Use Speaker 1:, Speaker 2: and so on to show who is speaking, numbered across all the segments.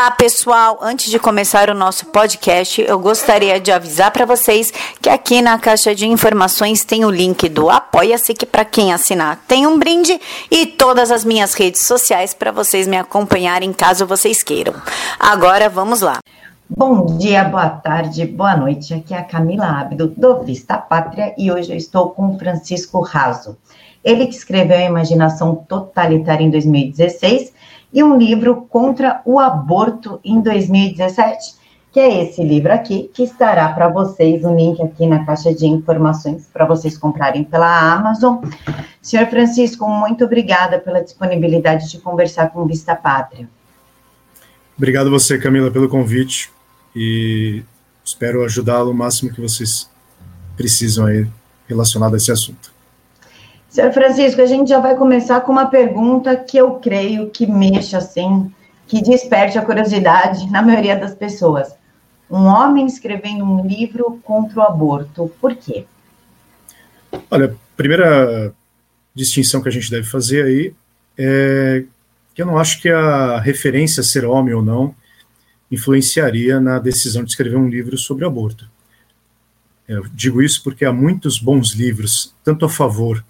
Speaker 1: Olá, pessoal! Antes de começar o nosso podcast, eu gostaria de avisar para vocês que aqui na caixa de informações tem o link do Apoia-se, que para quem assinar tem um brinde, e todas as minhas redes sociais para vocês me acompanharem caso vocês queiram. Agora vamos lá.
Speaker 2: Bom dia, boa tarde, boa noite. Aqui é a Camila Abdo, do Vista Pátria, e hoje eu estou com Francisco Raso. Ele que escreveu a Imaginação Totalitária em 2016 e um livro contra o aborto em 2017, que é esse livro aqui, que estará para vocês, o link aqui na caixa de informações para vocês comprarem pela Amazon. Senhor Francisco, muito obrigada pela disponibilidade de conversar com Vista Pátria.
Speaker 3: Obrigado você, Camila, pelo convite e espero ajudá-lo o máximo que vocês precisam aí relacionado a esse assunto.
Speaker 2: Senhor Francisco, a gente já vai começar com uma pergunta que eu creio que mexa assim, que desperte a curiosidade na maioria das pessoas. Um homem escrevendo um livro contra o aborto, por quê?
Speaker 3: Olha, primeira distinção que a gente deve fazer aí é que eu não acho que a referência ser homem ou não influenciaria na decisão de escrever um livro sobre aborto. Eu digo isso porque há muitos bons livros, tanto a favor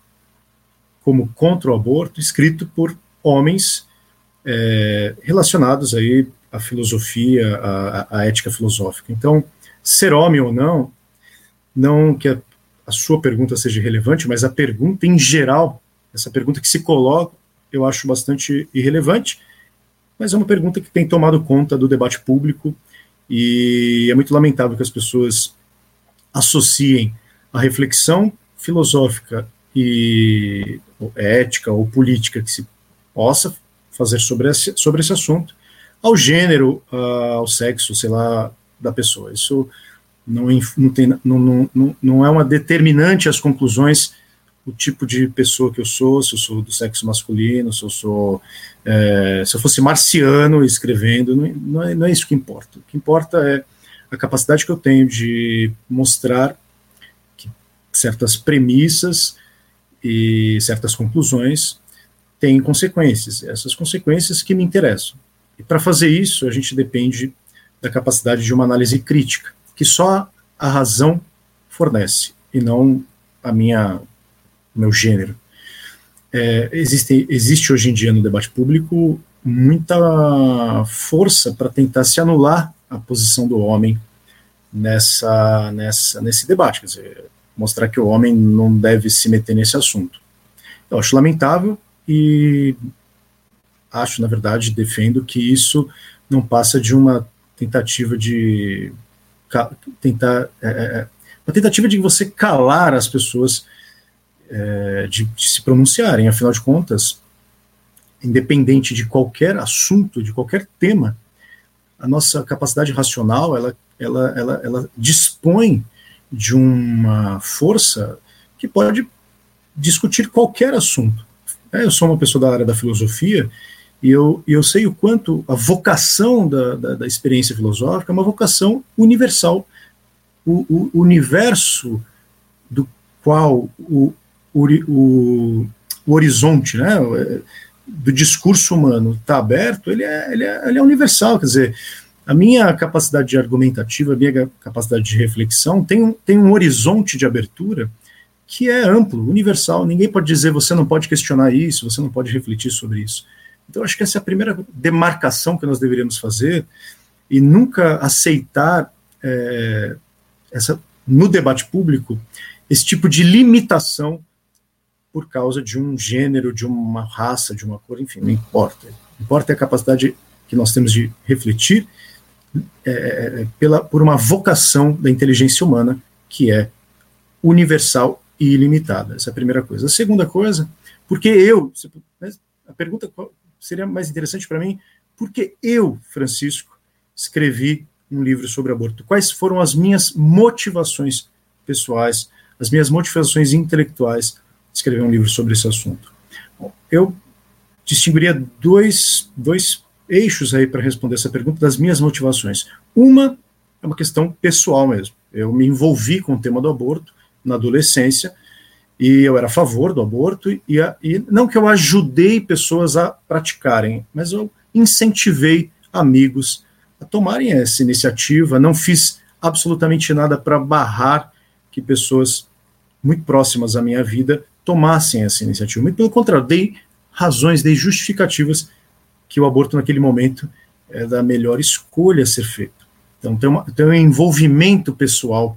Speaker 3: como contra o aborto, escrito por homens é, relacionados aí à filosofia, à, à, ética filosófica. Então, ser homem ou não, não que a, a sua pergunta seja relevante, mas a pergunta em geral, essa pergunta que se coloca, eu acho bastante irrelevante, mas é uma pergunta que tem tomado conta do debate público e é muito lamentável que as pessoas associem a reflexão filosófica e ética ou política que se possa fazer sobre esse, sobre esse assunto ao gênero, ao sexo, sei lá, da pessoa. Isso não, não, tem, não, não, não é uma determinante às conclusões o tipo de pessoa que eu sou, se eu sou do sexo masculino, se eu sou é, se eu fosse marciano escrevendo, não, não, é, não é isso que importa. O que importa é a capacidade que eu tenho de mostrar que certas premissas e certas conclusões têm consequências, essas consequências que me interessam. E para fazer isso, a gente depende da capacidade de uma análise crítica, que só a razão fornece, e não a minha meu gênero. É, existe, existe hoje em dia no debate público muita força para tentar se anular a posição do homem nessa, nessa, nesse debate. Quer dizer, mostrar que o homem não deve se meter nesse assunto. Eu acho lamentável e acho, na verdade, defendo que isso não passa de uma tentativa de tentar é, é, é, uma tentativa de você calar as pessoas é, de, de, se pronunciarem. Afinal de contas, independente de qualquer assunto, de qualquer tema, a nossa capacidade racional ela, ela, ela, ela dispõe de uma força que pode discutir qualquer assunto. É, eu sou uma pessoa da área da filosofia e eu, eu sei o quanto a vocação da, da, da experiência filosófica é uma vocação universal. O, o, universo do qual o, o, o, horizonte né, do discurso humano está aberto, ele é, ele, é, ele é universal. Quer dizer, a minha capacidade argumentativa, a minha capacidade de reflexão tem um, tem um horizonte de abertura que é amplo, universal. Ninguém pode dizer você não pode questionar isso, você não pode refletir sobre isso. Então, acho que essa é a primeira demarcação que nós deveríamos fazer e nunca aceitar é, essa, no debate público esse tipo de limitação por causa de um gênero, de uma raça, de uma cor, enfim, não importa. Importa é a capacidade que nós temos de refletir é, é, pela, por uma vocação da inteligência humana que é universal e ilimitada. Essa é a primeira coisa. A segunda coisa, porque eu, a pergunta seria mais interessante para mim, porque eu, Francisco, escrevi um livro sobre aborto? Quais foram as minhas motivações pessoais, as minhas motivações intelectuais de escrever um livro sobre esse assunto? Bom, eu distinguiria dois, dois eixos aí para responder essa pergunta das minhas motivações. Uma é uma questão pessoal mesmo. Eu me envolvi com o tema do aborto na adolescência e eu era a favor do aborto e, a, e não que eu ajudei pessoas a praticarem, mas eu incentivei amigos a tomarem essa iniciativa. Não fiz absolutamente nada para barrar que pessoas muito próximas à minha vida tomassem essa iniciativa. Muito pelo contrário, dei razões, dei justificativas que o aborto naquele momento é da melhor escolha a ser feito. Então tem, uma, tem um envolvimento pessoal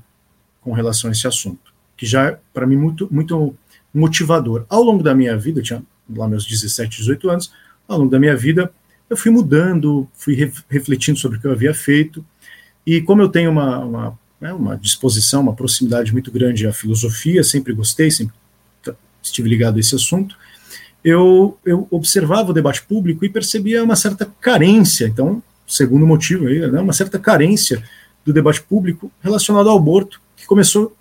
Speaker 3: com relação a esse assunto, que já é, para mim, muito, muito motivador. Ao longo da minha vida, eu tinha lá meus 17, 18 anos, ao longo da minha vida, eu fui mudando, fui re refletindo sobre o que eu havia feito, e como eu tenho uma, uma, né, uma disposição, uma proximidade muito grande à filosofia, sempre gostei, sempre estive ligado a esse assunto, eu, eu observava o debate público e percebia uma certa carência, então, segundo motivo aí, né, uma certa carência do debate público relacionado ao aborto, que começou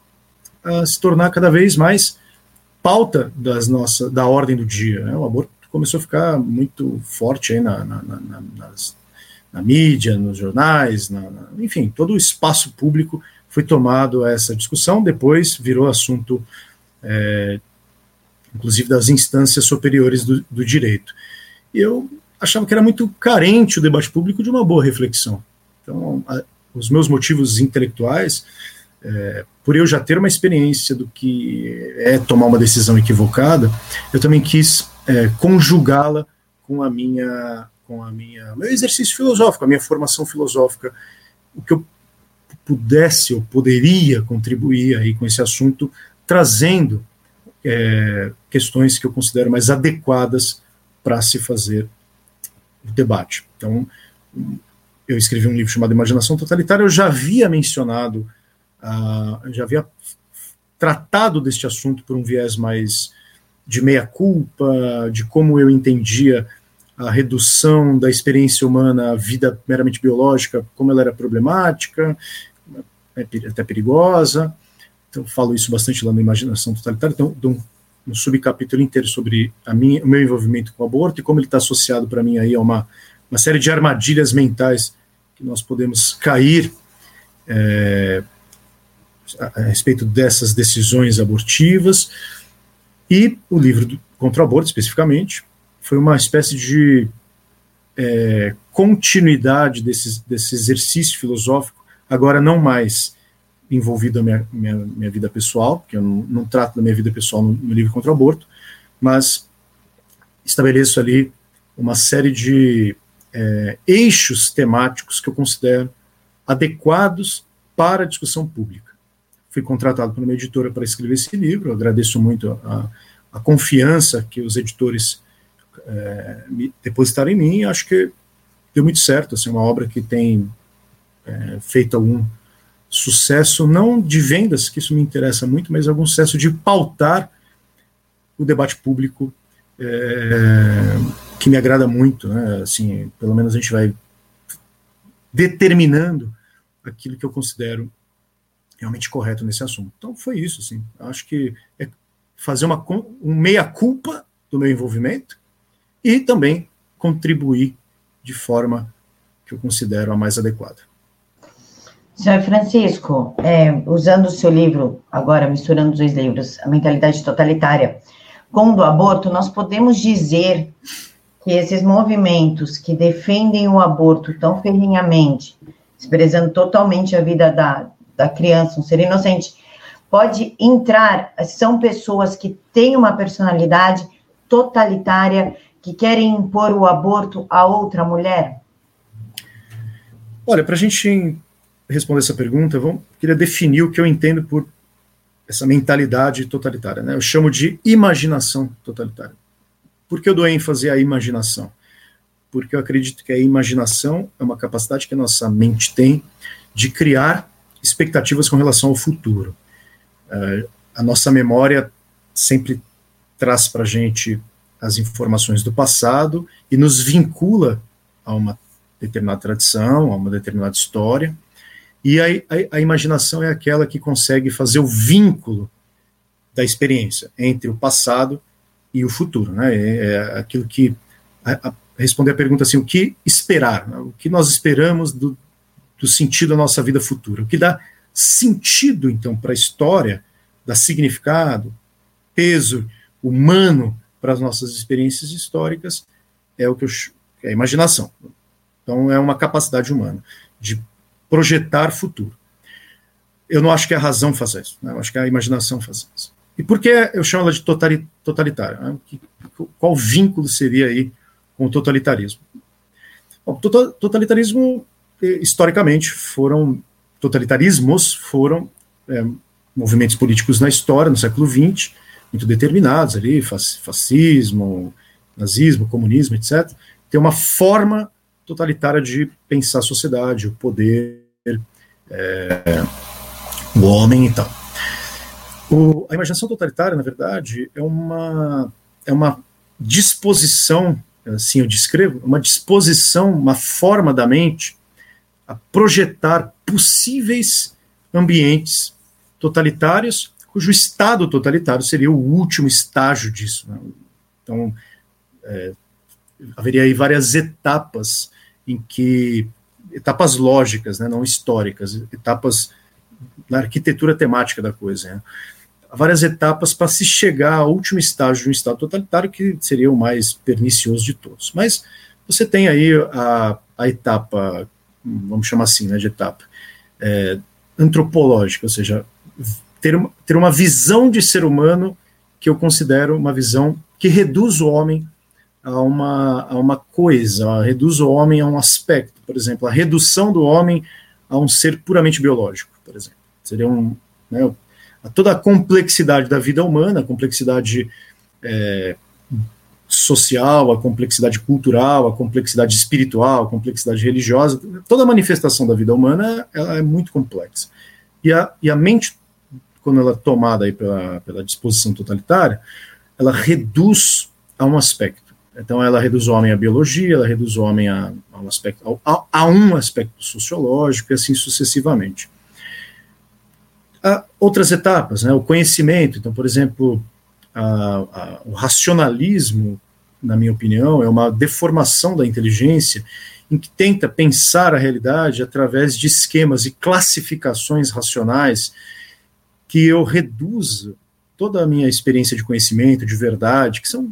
Speaker 3: a se tornar cada vez mais pauta das nossa, da ordem do dia. Né? O aborto começou a ficar muito forte aí na, na, na, nas, na mídia, nos jornais, enfim, todo o espaço público foi tomado a essa discussão, depois virou assunto, é, inclusive, das instâncias superiores do, do direito. E eu achava que era muito carente o debate público de uma boa reflexão. Então, a, os meus motivos intelectuais é, por eu já ter uma experiência do que é tomar uma decisão equivocada, eu também quis é, conjugá-la com a minha com a minha meu exercício filosófico, a minha formação filosófica, o que eu pudesse ou poderia contribuir aí com esse assunto, trazendo é, questões que eu considero mais adequadas para se fazer o debate. Então, eu escrevi um livro chamado Imaginação Totalitária, eu já havia mencionado uh, já havia tratado deste assunto por um viés mais de meia-culpa, de como eu entendia a redução da experiência humana à vida meramente biológica, como ela era problemática, é até perigosa. Então, falo isso bastante lá na Imaginação Totalitária. Então, dou um, um subcapítulo inteiro sobre a minha, o meu envolvimento com o aborto e como ele está associado para mim aí a uma, uma série de armadilhas mentais que nós podemos cair é, a, a respeito dessas decisões abortivas. E o livro do, contra o aborto, especificamente, foi uma espécie de é, continuidade desse, desse exercício filosófico, agora não mais envolvido na minha, minha, minha vida pessoal, porque eu não, não, trato da minha vida pessoal no, no livro contra o aborto, mas estabeleço ali uma série de é, eixos temáticos que eu considero adequados para a discussão pública fui contratado por uma editora para escrever esse livro. agradeço muito a, a, confiança que os editores é, depositaram em mim. Acho que deu muito certo. Assim, uma obra que tem é, feito algum sucesso, não de vendas, que isso me interessa muito, mas algum sucesso de pautar o debate público, é, que me agrada muito. Né? Assim, pelo menos a gente vai determinando aquilo que eu considero realmente correto nesse assunto. Então foi isso, assim. Acho que é fazer uma um meia culpa do meu envolvimento e também contribuir de forma que eu considero a mais adequada.
Speaker 2: Senhor Francisco, é, usando o seu livro, agora misturando os dois livros, A Mentalidade Totalitária com o do aborto, nós podemos dizer que esses movimentos que defendem o aborto tão ferrinhamente, desprezando totalmente a vida da, da criança, um ser inocente, pode entrar, são pessoas que têm uma personalidade totalitária, que querem impor o aborto a outra mulher?
Speaker 3: Olha, para a gente responder essa pergunta, eu queria definir o que eu entendo por essa mentalidade totalitária. Né? Eu chamo de imaginação totalitária. Por que eu dou ênfase à imaginação? Porque eu acredito que a imaginação é uma capacidade que a nossa mente tem de criar expectativas com relação ao futuro. Uh, a nossa memória sempre traz para a gente as informações do passado e nos vincula a uma determinada tradição, a uma determinada história. E a, a, a imaginação é aquela que consegue fazer o vínculo da experiência entre o passado e o futuro. Né? É, é aquilo que. A, a, responder a pergunta assim: o que esperar? Né? O que nós esperamos do, do sentido da nossa vida futura. O que dá sentido, então, para a história, dá significado, peso humano para as nossas experiências históricas, é o que eu, é a imaginação. Então, é uma capacidade humana de projetar futuro. Eu não acho que a razão faça isso, né? eu acho que a imaginação faz isso. E por que eu chamo ela de totalitária? Né? Qual vínculo seria aí com o totalitarismo? O totalitarismo, historicamente, foram totalitarismos foram é, movimentos políticos na história, no século XX, muito determinados ali, fascismo, nazismo, comunismo, etc. Tem uma forma totalitária de pensar a sociedade, o poder, é, o homem e tal. O, a imaginação totalitária, na verdade, é uma, é uma disposição, assim eu descrevo, uma disposição, uma forma da mente a projetar possíveis ambientes totalitários, cujo estado totalitário seria o último estágio disso. Né? Então, é, haveria aí várias etapas em que etapas lógicas, né, não históricas, etapas na arquitetura temática da coisa. Né? Várias etapas para se chegar ao último estágio de um Estado totalitário, que seria o mais pernicioso de todos. Mas você tem aí a, a etapa, vamos chamar assim, né, de etapa, é, antropológica, ou seja, ter uma, ter uma visão de ser humano que eu considero uma visão que reduz o homem a uma, a uma coisa, reduz o homem a um aspecto, por exemplo, a redução do homem a um ser puramente biológico, por exemplo. Seria um. Né, toda a complexidade da vida humana, a complexidade é, social, a complexidade cultural, a complexidade espiritual, a complexidade religiosa, toda a manifestação da vida humana ela é muito complexa. E a, e a mente, quando ela é tomada aí pela, pela disposição totalitária, ela reduz a um aspecto. Então, ela reduz o homem à biologia, ela reduz o homem a, a um, aspecto, a, a um aspecto sociológico e assim sucessivamente. Há outras etapas, né, o conhecimento. Então, por exemplo, a, o racionalismo, na minha opinião, é uma deformação da inteligência em que tenta pensar a realidade através de esquemas e classificações racionais que eu reduzo toda a minha experiência de conhecimento, de verdade, que são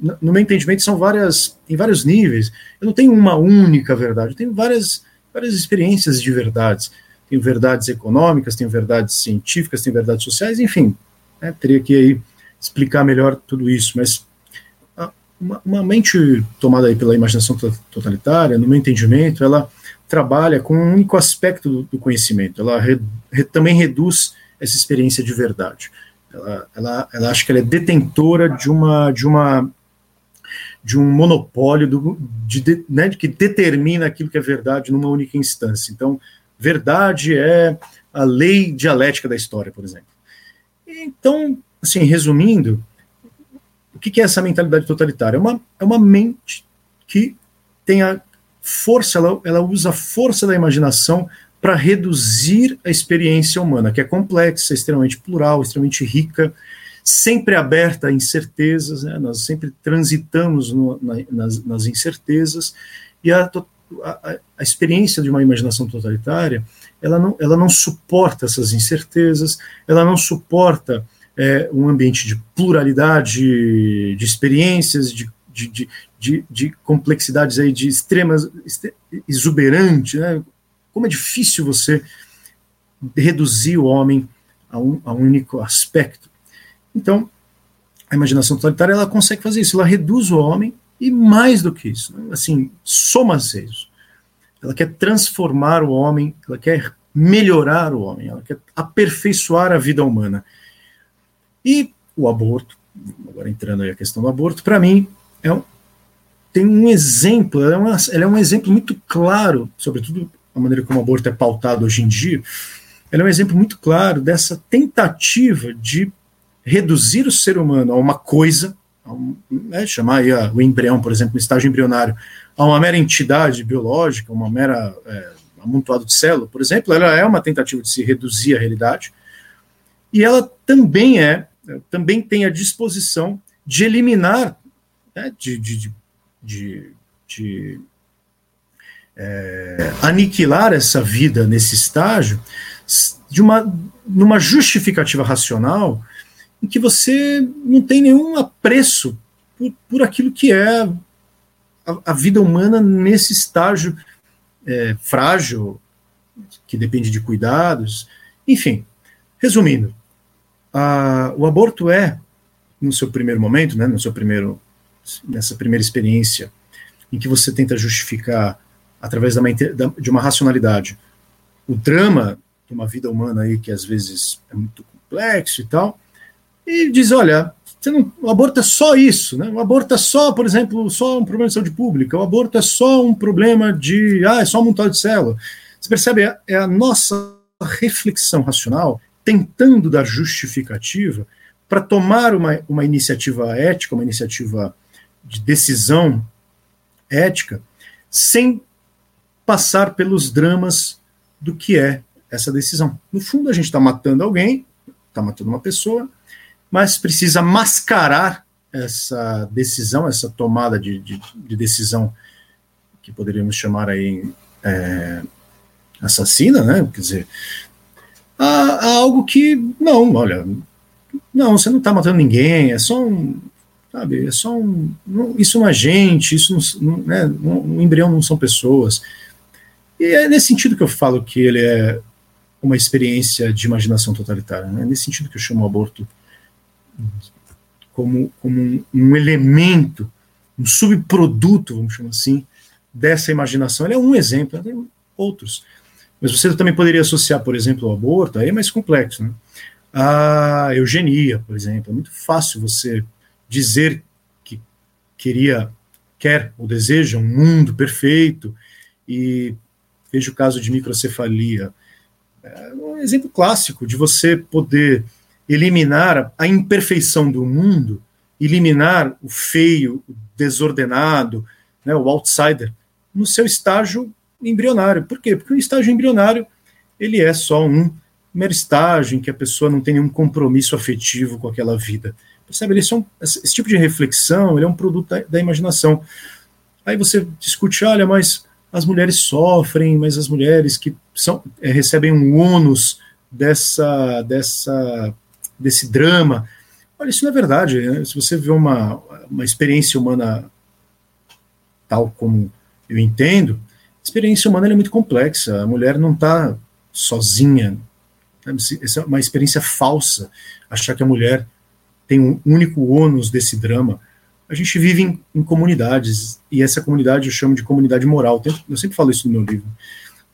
Speaker 3: no meu entendimento, são várias, em vários níveis. Eu não tenho uma única verdade, eu tenho várias, várias experiências de verdades. Tenho verdades econômicas, tenho verdades científicas, tenho verdades sociais, enfim, né, teria que aí explicar melhor tudo isso, mas uma, uma, mente tomada aí pela imaginação totalitária, no meu entendimento, ela trabalha com um único aspecto do, do conhecimento, ela re, re, também reduz essa experiência de verdade. Ela, ela, ela acha que ela é detentora de uma, de uma de um monopólio do, de, né, que determina aquilo que é verdade numa única instância. Então, verdade é a lei dialética da história, por exemplo. Então, assim, resumindo, o que é essa mentalidade totalitária? É uma, é uma mente que tem a força, ela, ela usa a força da imaginação para reduzir a experiência humana, que é complexa, extremamente plural, extremamente rica, sempre aberta a incertezas, né? nós sempre transitamos no, na, nas, nas, incertezas, e a, a, a, experiência de uma imaginação totalitária, ela não, ela não suporta essas incertezas, ela não suporta é, um ambiente de pluralidade de experiências, de, de, de, de, de complexidades aí de extremas, exuberante, né? como é difícil você reduzir o homem a um, a um único aspecto. Então, a imaginação totalitária ela consegue fazer isso, ela reduz o homem e mais do que isso, assim, soma-se isso. Ela quer transformar o homem, ela quer melhorar o homem, ela quer aperfeiçoar a vida humana. E o aborto, agora entrando aí a questão do aborto, para mim é um, tem um exemplo, ela é, uma, ela é um exemplo muito claro, sobretudo a maneira como o aborto é pautado hoje em dia, ela é um exemplo muito claro dessa tentativa de reduzir o ser humano a uma coisa, a um, né, chamar aí a, o embrião, por exemplo, no estágio embrionário, a uma mera entidade biológica, uma mera é, amontoado de célula, por exemplo, ela é uma tentativa de se reduzir à realidade, e ela também é, também tem a disposição de eliminar, né, de, de, de, de, de é, aniquilar essa vida nesse estágio de uma numa justificativa racional em que você não tem nenhum apreço por, por aquilo que é a, a vida humana nesse estágio é, frágil, que depende de cuidados. Enfim, resumindo, a, o aborto é, no seu primeiro momento, né, no seu primeiro, nessa primeira experiência, em que você tenta justificar, através de uma racionalidade, o drama de uma vida humana aí que às vezes é muito complexo e tal, e diz, olha, não, o aborto é só isso, né? O aborto é só, por exemplo, só um problema de saúde pública, o aborto é só um problema de, ah, é só um montão de célula. Você percebe, é, é a nossa reflexão racional tentando dar justificativa para tomar uma, uma iniciativa ética, uma iniciativa de decisão ética, sem passar pelos dramas do que é essa decisão. No fundo, a gente está matando alguém, está matando uma pessoa, mas precisa mascarar essa decisão, essa tomada de, de, de decisão que poderíamos chamar aí é, assassina, né? Quer dizer, a, algo que não, olha, não, você não está matando ninguém, é só um, sabe, é só um, não, isso é gente, isso não, não, né, um embrião não são pessoas. E é nesse sentido que eu falo que ele é uma experiência de imaginação totalitária, né? é nesse sentido que eu chamo o aborto como, como um, um, elemento, um subproduto, vamos chamar assim, dessa imaginação. Ele é um exemplo, tem outros. Mas você também poderia associar, por exemplo, ao aborto, aí é mais complexo, né? A eugenia, por exemplo. É muito fácil você dizer que queria, quer ou deseja um mundo perfeito e veja o caso de microcefalia. É um exemplo clássico de você poder eliminar a imperfeição do mundo, eliminar o feio, o desordenado, né, o outsider, no seu estágio embrionário. Por quê? Porque o estágio embrionário ele é só um mero estágio em que a pessoa não tem nenhum compromisso afetivo com aquela vida. Percebe? Esse, é um, esse tipo de reflexão ele é um produto da, da imaginação. Aí você discute, olha, mas as mulheres sofrem, mas as mulheres que são, é, recebem um ônus dessa, dessa desse drama. Olha, isso não é verdade. Né? Se você vê uma, uma experiência humana tal como eu entendo, a experiência humana é muito complexa. A mulher não está sozinha. Essa é uma experiência falsa, achar que a mulher tem um único ônus desse drama. A gente vive em, em comunidades, e essa comunidade eu chamo de comunidade moral. Eu sempre falo isso no meu livro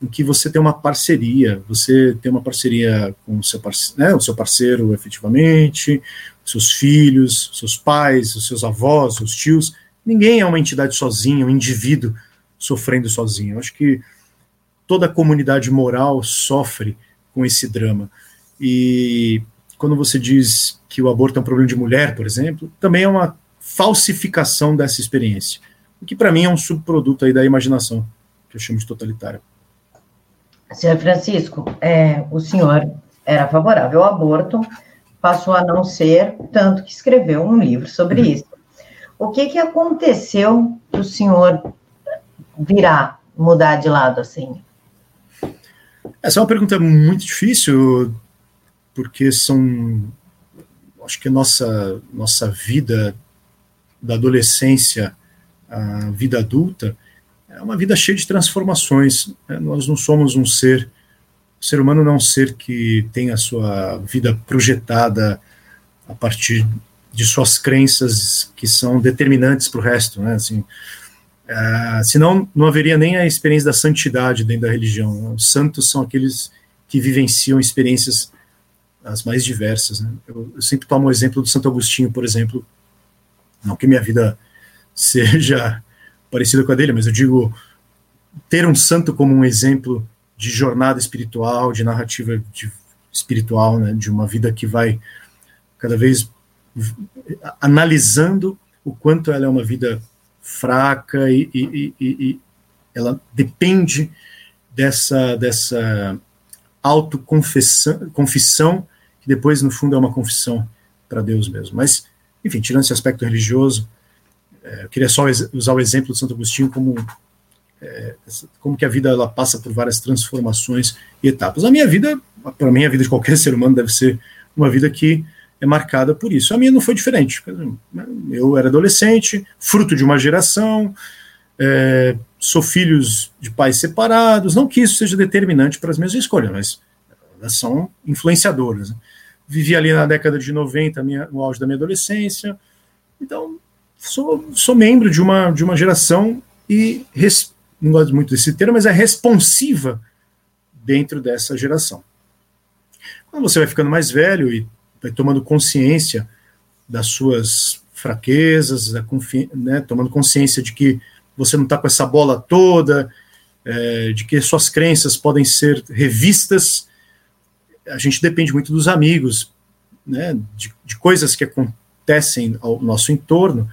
Speaker 3: em que você tem uma parceria, você tem uma parceria com o seu, parce né, o seu parceiro efetivamente, seus filhos, seus pais, os seus avós, os tios. Ninguém é uma entidade sozinha, um indivíduo sofrendo sozinho. Eu acho que toda a comunidade moral sofre com esse drama. E quando você diz que o aborto é um problema de mulher, por exemplo, também é uma falsificação dessa experiência, o que para mim é um subproduto aí da imaginação, que eu chamo de totalitária.
Speaker 2: Senhor Francisco, é, o senhor era favorável ao aborto, passou a não ser, tanto que escreveu um livro sobre uhum. isso. O que, que aconteceu que o senhor virá mudar de lado assim?
Speaker 3: Essa é uma pergunta muito difícil, porque são. Acho que a nossa, nossa vida da adolescência à vida adulta é uma vida cheia de transformações. Né? Nós não somos um ser, o ser humano não é um ser que tem a sua vida projetada a partir de suas crenças que são determinantes para o resto, né? Assim, uh, senão não haveria nem a experiência da santidade dentro da religião. Né? Os santos são aqueles que vivenciam experiências as mais diversas. Né? Eu, eu sempre tomo o exemplo do Santo Agostinho, por exemplo, não que minha vida seja parecida com a dele, mas eu digo ter um santo como um exemplo de jornada espiritual, de narrativa de, espiritual, né, de uma vida que vai cada vez analisando o quanto ela é uma vida fraca e, e, e, e ela depende dessa dessa autoconfissão confissão que depois no fundo é uma confissão para Deus mesmo. Mas enfim, tirando esse aspecto religioso, eu queria só usar o exemplo de Santo Agostinho como é, como que a vida ela passa por várias transformações e etapas. A minha vida, para mim, a vida de qualquer ser humano deve ser uma vida que é marcada por isso. A minha não foi diferente. Eu era adolescente, fruto de uma geração, é, sou filhos de pais separados, não que isso seja determinante para as minhas escolhas, mas elas são influenciadoras. Né? Vivi ali na década de 90, minha, no auge da minha adolescência, então sou, sou membro de uma, de uma geração e, res, não gosto muito desse termo, mas é responsiva dentro dessa geração. Quando você vai ficando mais velho e vai tomando consciência das suas fraquezas, né, tomando consciência de que você não está com essa bola toda, é, de que suas crenças podem ser revistas. A gente depende muito dos amigos, né, de, de coisas que acontecem ao nosso entorno,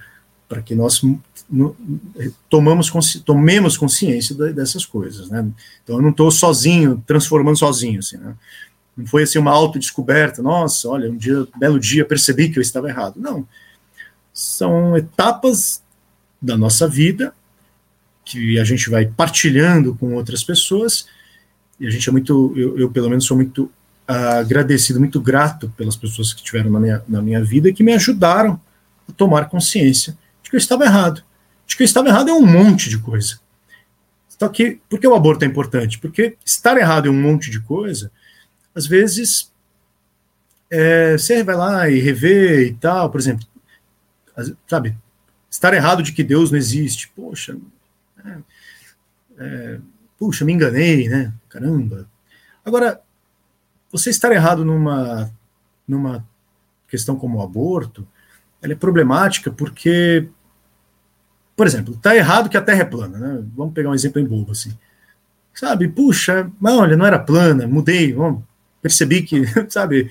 Speaker 3: para que nós tomamos, tomemos consciência dessas coisas. Né? Então eu não estou sozinho, transformando sozinho. Assim, né? Não foi assim uma autodescoberta, nossa, olha, um dia, belo dia percebi que eu estava errado. Não. São etapas da nossa vida que a gente vai partilhando com outras pessoas, e a gente é muito, eu, eu pelo menos sou muito agradecido, muito grato pelas pessoas que tiveram na minha, na minha vida e que me ajudaram a tomar consciência de que eu estava errado. De que eu estava errado é um monte de coisa. Só que, por que o aborto é importante? Porque estar errado em um monte de coisa, às vezes, é, você vai lá e rever e tal, por exemplo, sabe, estar errado de que Deus não existe. Poxa, é, é, puxa, me enganei, né? Caramba. Agora, você estar errado numa, numa questão como o aborto, ela é problemática porque, por exemplo, está errado que a Terra é plana, né? Vamos pegar um exemplo em bobo assim. Sabe, puxa, mas olha, não era plana, mudei, vamos, percebi que, sabe,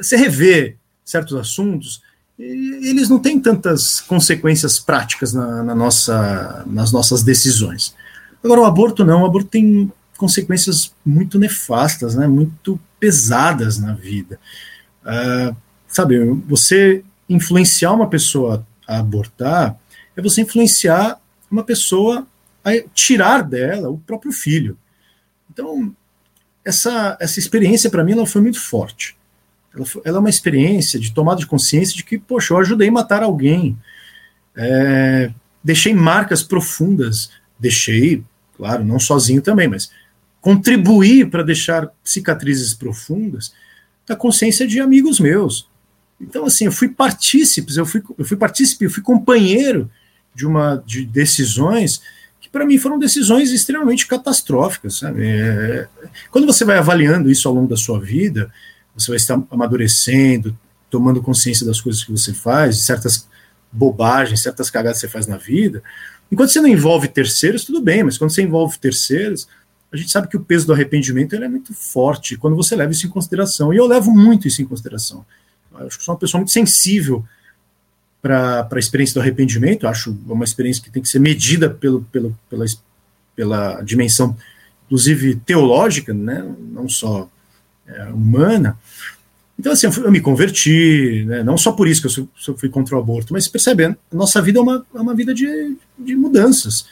Speaker 3: você revê certos assuntos, eles não têm tantas consequências práticas na, na, nossa, nas nossas decisões. Agora, o aborto não, o aborto tem consequências muito nefastas, né, muito pesadas na vida. Uh, sabe, você influenciar uma pessoa a abortar é você influenciar uma pessoa a tirar dela o próprio filho. Então, essa, essa experiência para mim ela foi muito forte. Ela, ela, é uma experiência de tomada de consciência de que, poxa, eu ajudei a matar alguém. É, deixei marcas profundas. Deixei, claro, não sozinho também, mas contribuí para deixar cicatrizes profundas da consciência de amigos meus. Então, assim, eu fui partícipe, eu fui, eu fui partícipe, eu fui companheiro de uma de decisões que para mim foram decisões extremamente catastróficas. Sabe? É, quando você vai avaliando isso ao longo da sua vida, você vai estar amadurecendo, tomando consciência das coisas que você faz, de certas bobagens, certas cagadas que você faz na vida. Enquanto você não envolve terceiros, tudo bem, mas quando você envolve terceiros, a gente sabe que o peso do arrependimento é muito forte quando você leva isso em consideração. E eu levo muito isso em consideração. Eu acho que sou uma pessoa muito sensível para a experiência do arrependimento. Acho uma experiência que tem que ser medida pelo, pelo, pela, pela dimensão, inclusive teológica, né? não só é, humana. Então, assim, eu, fui, eu me converti, né? não só por isso que eu, sou, fui contra o aborto, mas percebendo, nossa vida é uma, é uma vida de, de mudanças.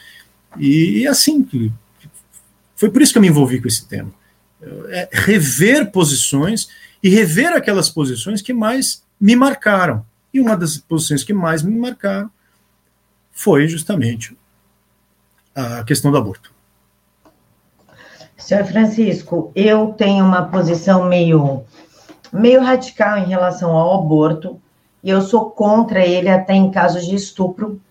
Speaker 3: E, e assim, que, foi por isso que eu me envolvi com esse tema. É rever posições e rever aquelas posições que mais me marcaram. E uma das posições que mais me marcaram foi justamente a questão do aborto.
Speaker 2: Senhor Francisco, eu tenho uma posição meio, meio radical em relação ao aborto, e eu sou contra ele até em casos de estupro,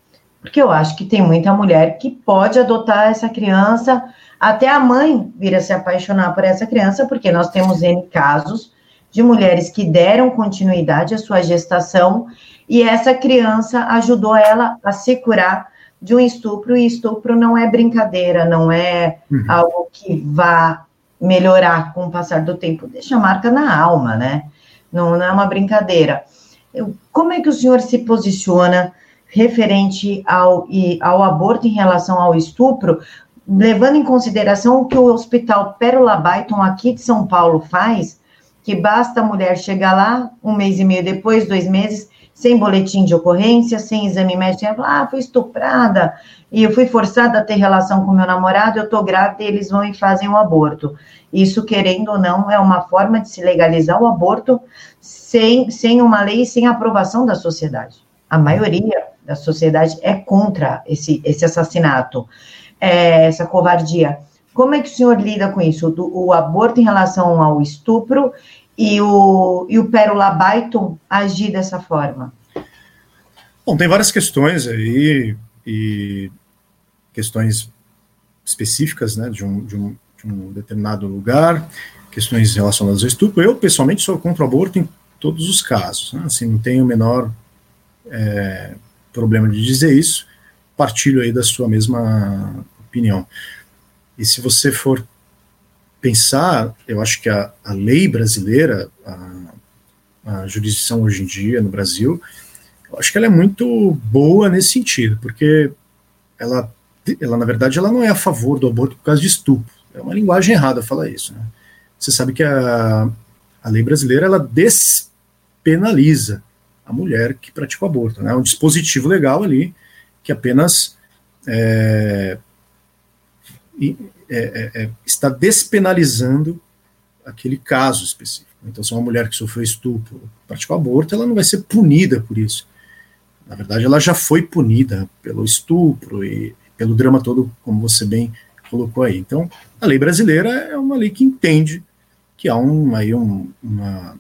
Speaker 2: porque eu acho que tem muita mulher que pode adotar essa criança, até a mãe vir a se apaixonar por essa criança, porque nós temos N casos de mulheres que deram continuidade à sua gestação e essa criança ajudou ela a se curar de um estupro, e estupro não é brincadeira, não é uhum. algo que vá melhorar com o passar do tempo, deixa marca na alma, né? Não, não é uma brincadeira. Eu, como é que o senhor se posiciona referente ao, e, ao aborto em relação ao estupro, levando em consideração o que o Hospital Pérola Baiton aqui de São Paulo faz, que basta a mulher chegar lá, um mês e meio depois, dois meses, sem boletim de ocorrência, sem exame médico, ela fala, ah, fui estuprada, e eu fui forçada a ter relação com meu namorado, eu tô grávida, e eles vão e fazem o um aborto. Isso, querendo ou não, é uma forma de se legalizar o aborto sem, sem uma lei, sem aprovação da sociedade. A maioria da sociedade é contra esse, esse assassinato, é, essa covardia. Como é que o senhor lida com isso? Do, o aborto em relação ao estupro e o, e o Pérola Baiton agir dessa forma?
Speaker 3: Bom, tem várias questões aí, e questões específicas né, de, um, de, um, de um determinado lugar, questões relacionadas ao estupro. Eu, pessoalmente, sou contra o aborto em todos os casos. Né? Assim, não tenho o menor é, problema de dizer isso. Partilho aí da sua mesma opinião. E se você for pensar, eu acho que a, a lei brasileira, a, a, jurisdição hoje em dia no Brasil, eu acho que ela é muito boa nesse sentido, porque ela, ela na verdade, ela não é a favor do aborto por causa de estupro. É uma linguagem errada falar isso. Né? Você sabe que a, a lei brasileira ela despenaliza a mulher que pratica o aborto. Né? É um dispositivo legal ali que apenas é, é, é, é, está despenalizando aquele caso específico. Então, se uma mulher que sofreu estupro praticou aborto, ela não vai ser punida por isso. Na verdade, ela já foi punida pelo estupro e pelo drama todo, como você bem colocou aí. Então, a lei brasileira é uma lei que entende que há um, aí um, uma,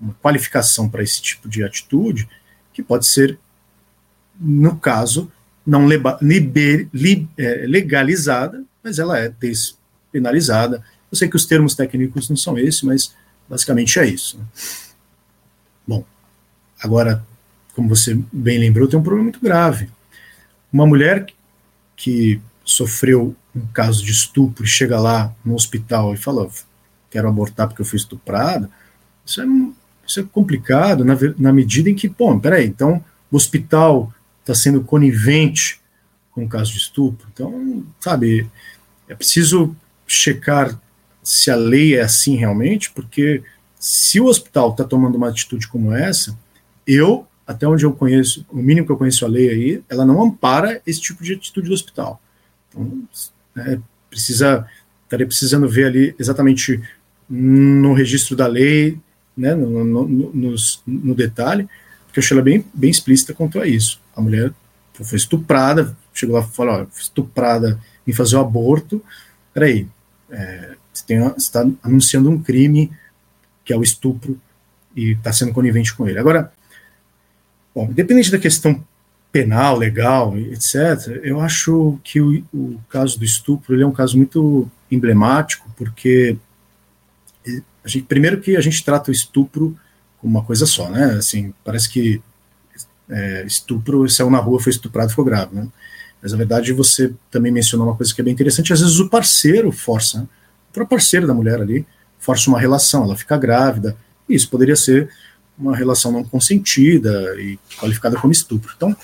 Speaker 3: uma qualificação para esse tipo de atitude que pode ser, no caso, não liber, li, é, legalizada, mas ela é despenalizada. Eu sei que os termos técnicos não são esses, mas basicamente é isso. Né? Bom, agora, como você bem lembrou, tem um problema muito grave. Uma mulher que sofreu um caso de estupro e chega lá no hospital e fala: quero abortar porque eu fui estuprada, isso é, isso é complicado na, na medida em que, bom, peraí, então o hospital está sendo conivente com o caso de estupro. Então, sabe, é preciso checar se a lei é assim realmente, porque se o hospital está tomando uma atitude como essa, eu, até onde eu conheço, o mínimo que eu conheço a lei aí, ela não ampara esse tipo de atitude do hospital. Então, é, precisa, estaria precisando ver ali exatamente no registro da lei, né, no, no, no, no detalhe, porque eu achei ela bem, bem explícita quanto a isso. A mulher foi estuprada, chegou lá e falou, ó, estuprada em fazer o aborto, peraí, é, você está anunciando um crime que é o estupro e está sendo conivente com ele. Agora, bom, independente da questão penal, legal, etc., eu acho que o, o caso do estupro é um caso muito emblemático, porque a gente, primeiro que a gente trata o estupro como uma coisa só, né? Assim, parece que é, estupro, saiu na rua, foi estuprado, ficou grave, né? Mas na verdade você também mencionou uma coisa que é bem interessante, às vezes o parceiro força, né? o próprio parceiro da mulher ali força uma relação, ela fica grávida, e isso poderia ser uma relação não consentida e qualificada como estupro. Então,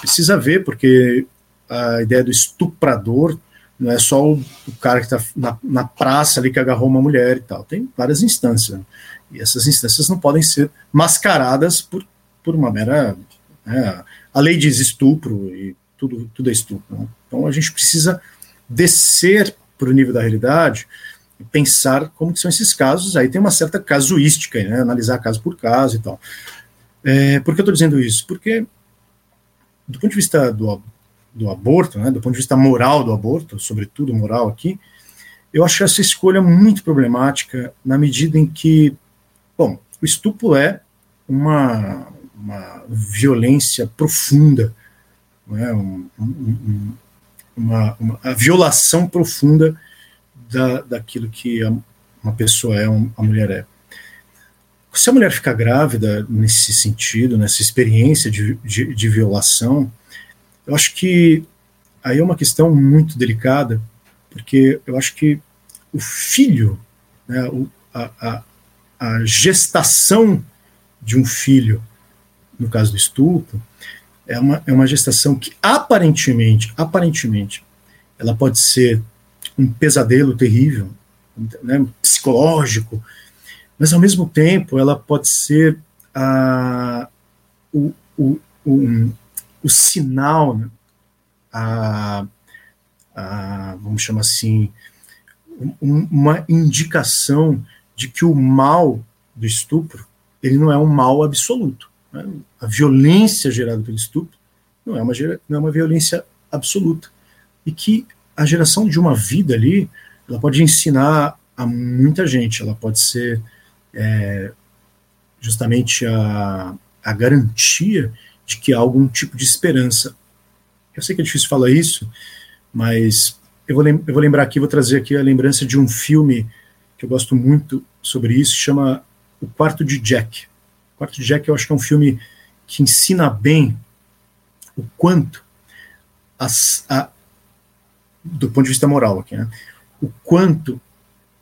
Speaker 3: precisa ver, porque a ideia do estuprador não é só o, o cara que está na, na, praça ali que agarrou uma mulher e tal. Tem várias instâncias. Né? E essas instâncias não podem ser mascaradas por, por uma mera. Né? a lei diz estupro e tudo, tudo é estupro. Né? Então a gente precisa descer para o nível da realidade e pensar como são esses casos. Aí tem uma certa casuística, né? analisar caso por caso e tal. É, por que eu estou dizendo isso? Porque, do ponto de vista do, do aborto, né, do ponto de vista moral do aborto, sobretudo moral aqui, eu acho essa escolha muito problemática na medida em que, bom, o estupro é uma, uma violência profunda né, um, um, uma, uma, a violação profunda da, daquilo que a, uma pessoa é, um, a mulher é. Se a mulher ficar grávida nesse sentido, nessa experiência de, de, de violação, eu acho que aí é uma questão muito delicada, porque eu acho que o filho, né, o, a, a, a gestação de um filho, no caso do estupro, é uma, é uma gestação que aparentemente, aparentemente, ela pode ser um pesadelo terrível, né, psicológico, mas ao mesmo tempo ela pode ser a, o, o, o, o sinal, né, a, a, vamos chamar assim, um, uma indicação de que o mal do estupro ele não é um mal absoluto. Né? A violência gerada pelo estupro não é uma, não é uma violência absoluta. E que a geração de uma vida ali, ela pode ensinar a muita gente, ela pode ser é, justamente a, a garantia de que há algum tipo de esperança. Eu sei que é difícil falar isso, mas eu vou, eu vou lembrar aqui, vou trazer aqui a lembrança de um filme que eu gosto muito sobre isso, chama O Quarto de Jack. Quarto de Jack eu acho que é um filme que ensina bem o quanto, as, a, do ponto de vista moral aqui, né, o quanto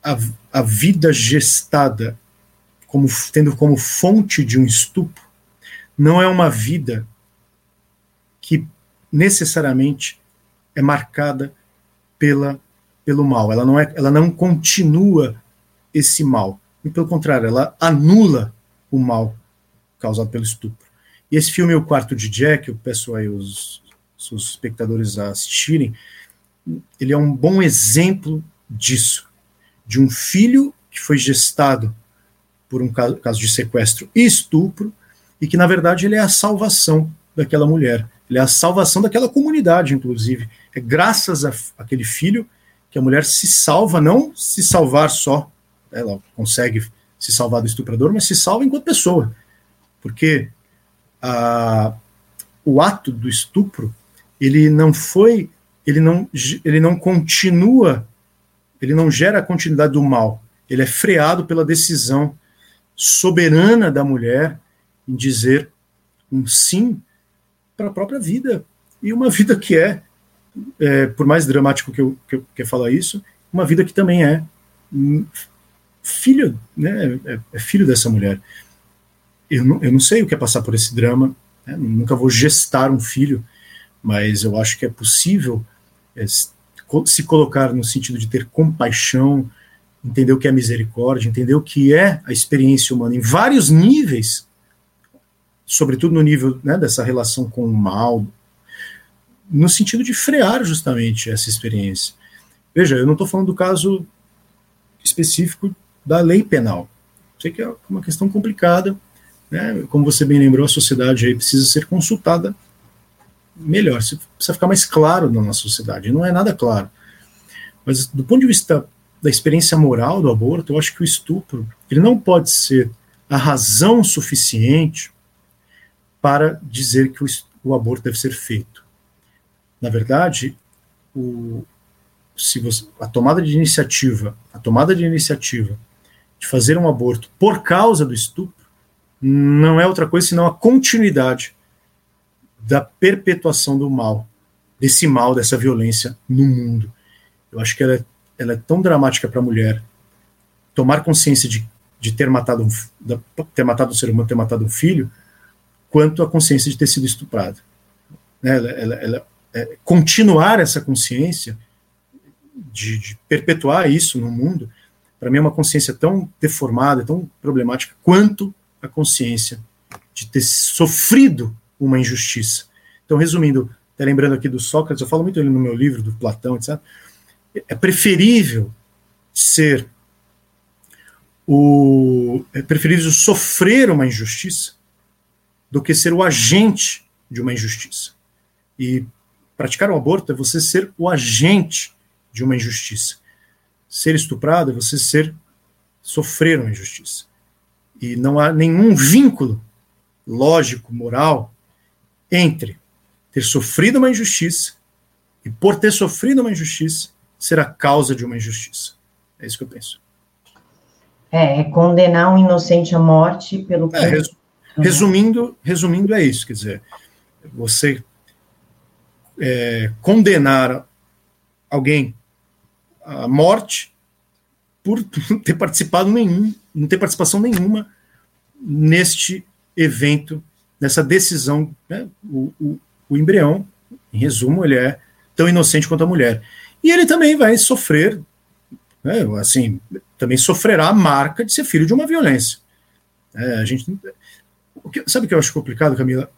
Speaker 3: a, a vida gestada como tendo como fonte de um estupro não é uma vida que necessariamente é marcada pela pelo mal. Ela não é, ela não continua esse mal. E pelo contrário, ela anula o mal causado pelo estupro. E esse filme O Quarto de Jack, eu peço aí os, os espectadores a assistirem, ele é um bom exemplo disso, de um filho que foi gestado por um caso, caso de sequestro e estupro, e que na verdade ele é a salvação daquela mulher, ele é a salvação daquela comunidade, inclusive. É graças a aquele filho que a mulher se salva, não se salvar só, ela consegue se salvar do estuprador, mas se salva enquanto pessoa, porque a, o ato do estupro ele não foi, ele não, ele não continua, ele não gera a continuidade do mal, ele é freado pela decisão soberana da mulher em dizer um sim para a própria vida. E uma vida que é, é por mais dramático que eu, que eu quer falar isso, uma vida que também é filho, né, é, é, filho dessa mulher. Eu não, eu não sei o que é passar por esse drama, né, nunca vou gestar um filho, mas eu acho que é possível é, se colocar no sentido de ter compaixão, entender o que é misericórdia, entender o que é a experiência humana em vários níveis, sobretudo no nível né, dessa relação com o mal, no sentido de frear justamente essa experiência. Veja, eu não estou falando do caso específico da lei penal. Sei que é uma questão complicada, né? Como você bem lembrou, a sociedade aí precisa ser consultada melhor, precisa ficar mais claro na nossa sociedade. Não é nada claro. Mas do ponto de vista da experiência moral do aborto, eu acho que o estupro ele não pode ser a razão suficiente para dizer que o, o aborto deve ser feito. Na verdade, o, se você, a tomada de iniciativa, a tomada de iniciativa de fazer um aborto por causa do estupro não é outra coisa senão a continuidade da perpetuação do mal, desse mal, dessa violência no mundo. Eu acho que ela é, ela é tão dramática para a mulher tomar consciência de, de ter matado um, de ter matado um ser humano, ter matado um filho, quanto a consciência de ter sido estuprada. Né, ela, ela, ela é, continuar essa consciência de, de perpetuar isso no mundo para mim é uma consciência tão deformada, tão problemática, quanto a consciência de ter sofrido uma injustiça. Então, resumindo, até lembrando aqui do Sócrates, eu falo muito ele no meu livro, do Platão, etc. É preferível ser o. É preferível sofrer uma injustiça do que ser o agente de uma injustiça. E praticar o aborto é você ser o agente de uma injustiça ser estuprado é você ser sofrer uma injustiça. E não há nenhum vínculo lógico, moral, entre ter sofrido uma injustiça e, por ter sofrido uma injustiça, ser a causa de uma injustiça. É isso que eu penso.
Speaker 2: É, é condenar um inocente à morte pelo
Speaker 3: é, res, resumindo, resumindo, é isso. Quer dizer, você é, condenar alguém a morte por não ter participado nenhum, não ter participação nenhuma neste evento, nessa decisão. Né? O, o, o embrião, em resumo, ele é tão inocente quanto a mulher. E ele também vai sofrer, né, assim, também sofrerá a marca de ser filho de uma violência. É, a gente, o que, sabe o que eu acho complicado, Camila?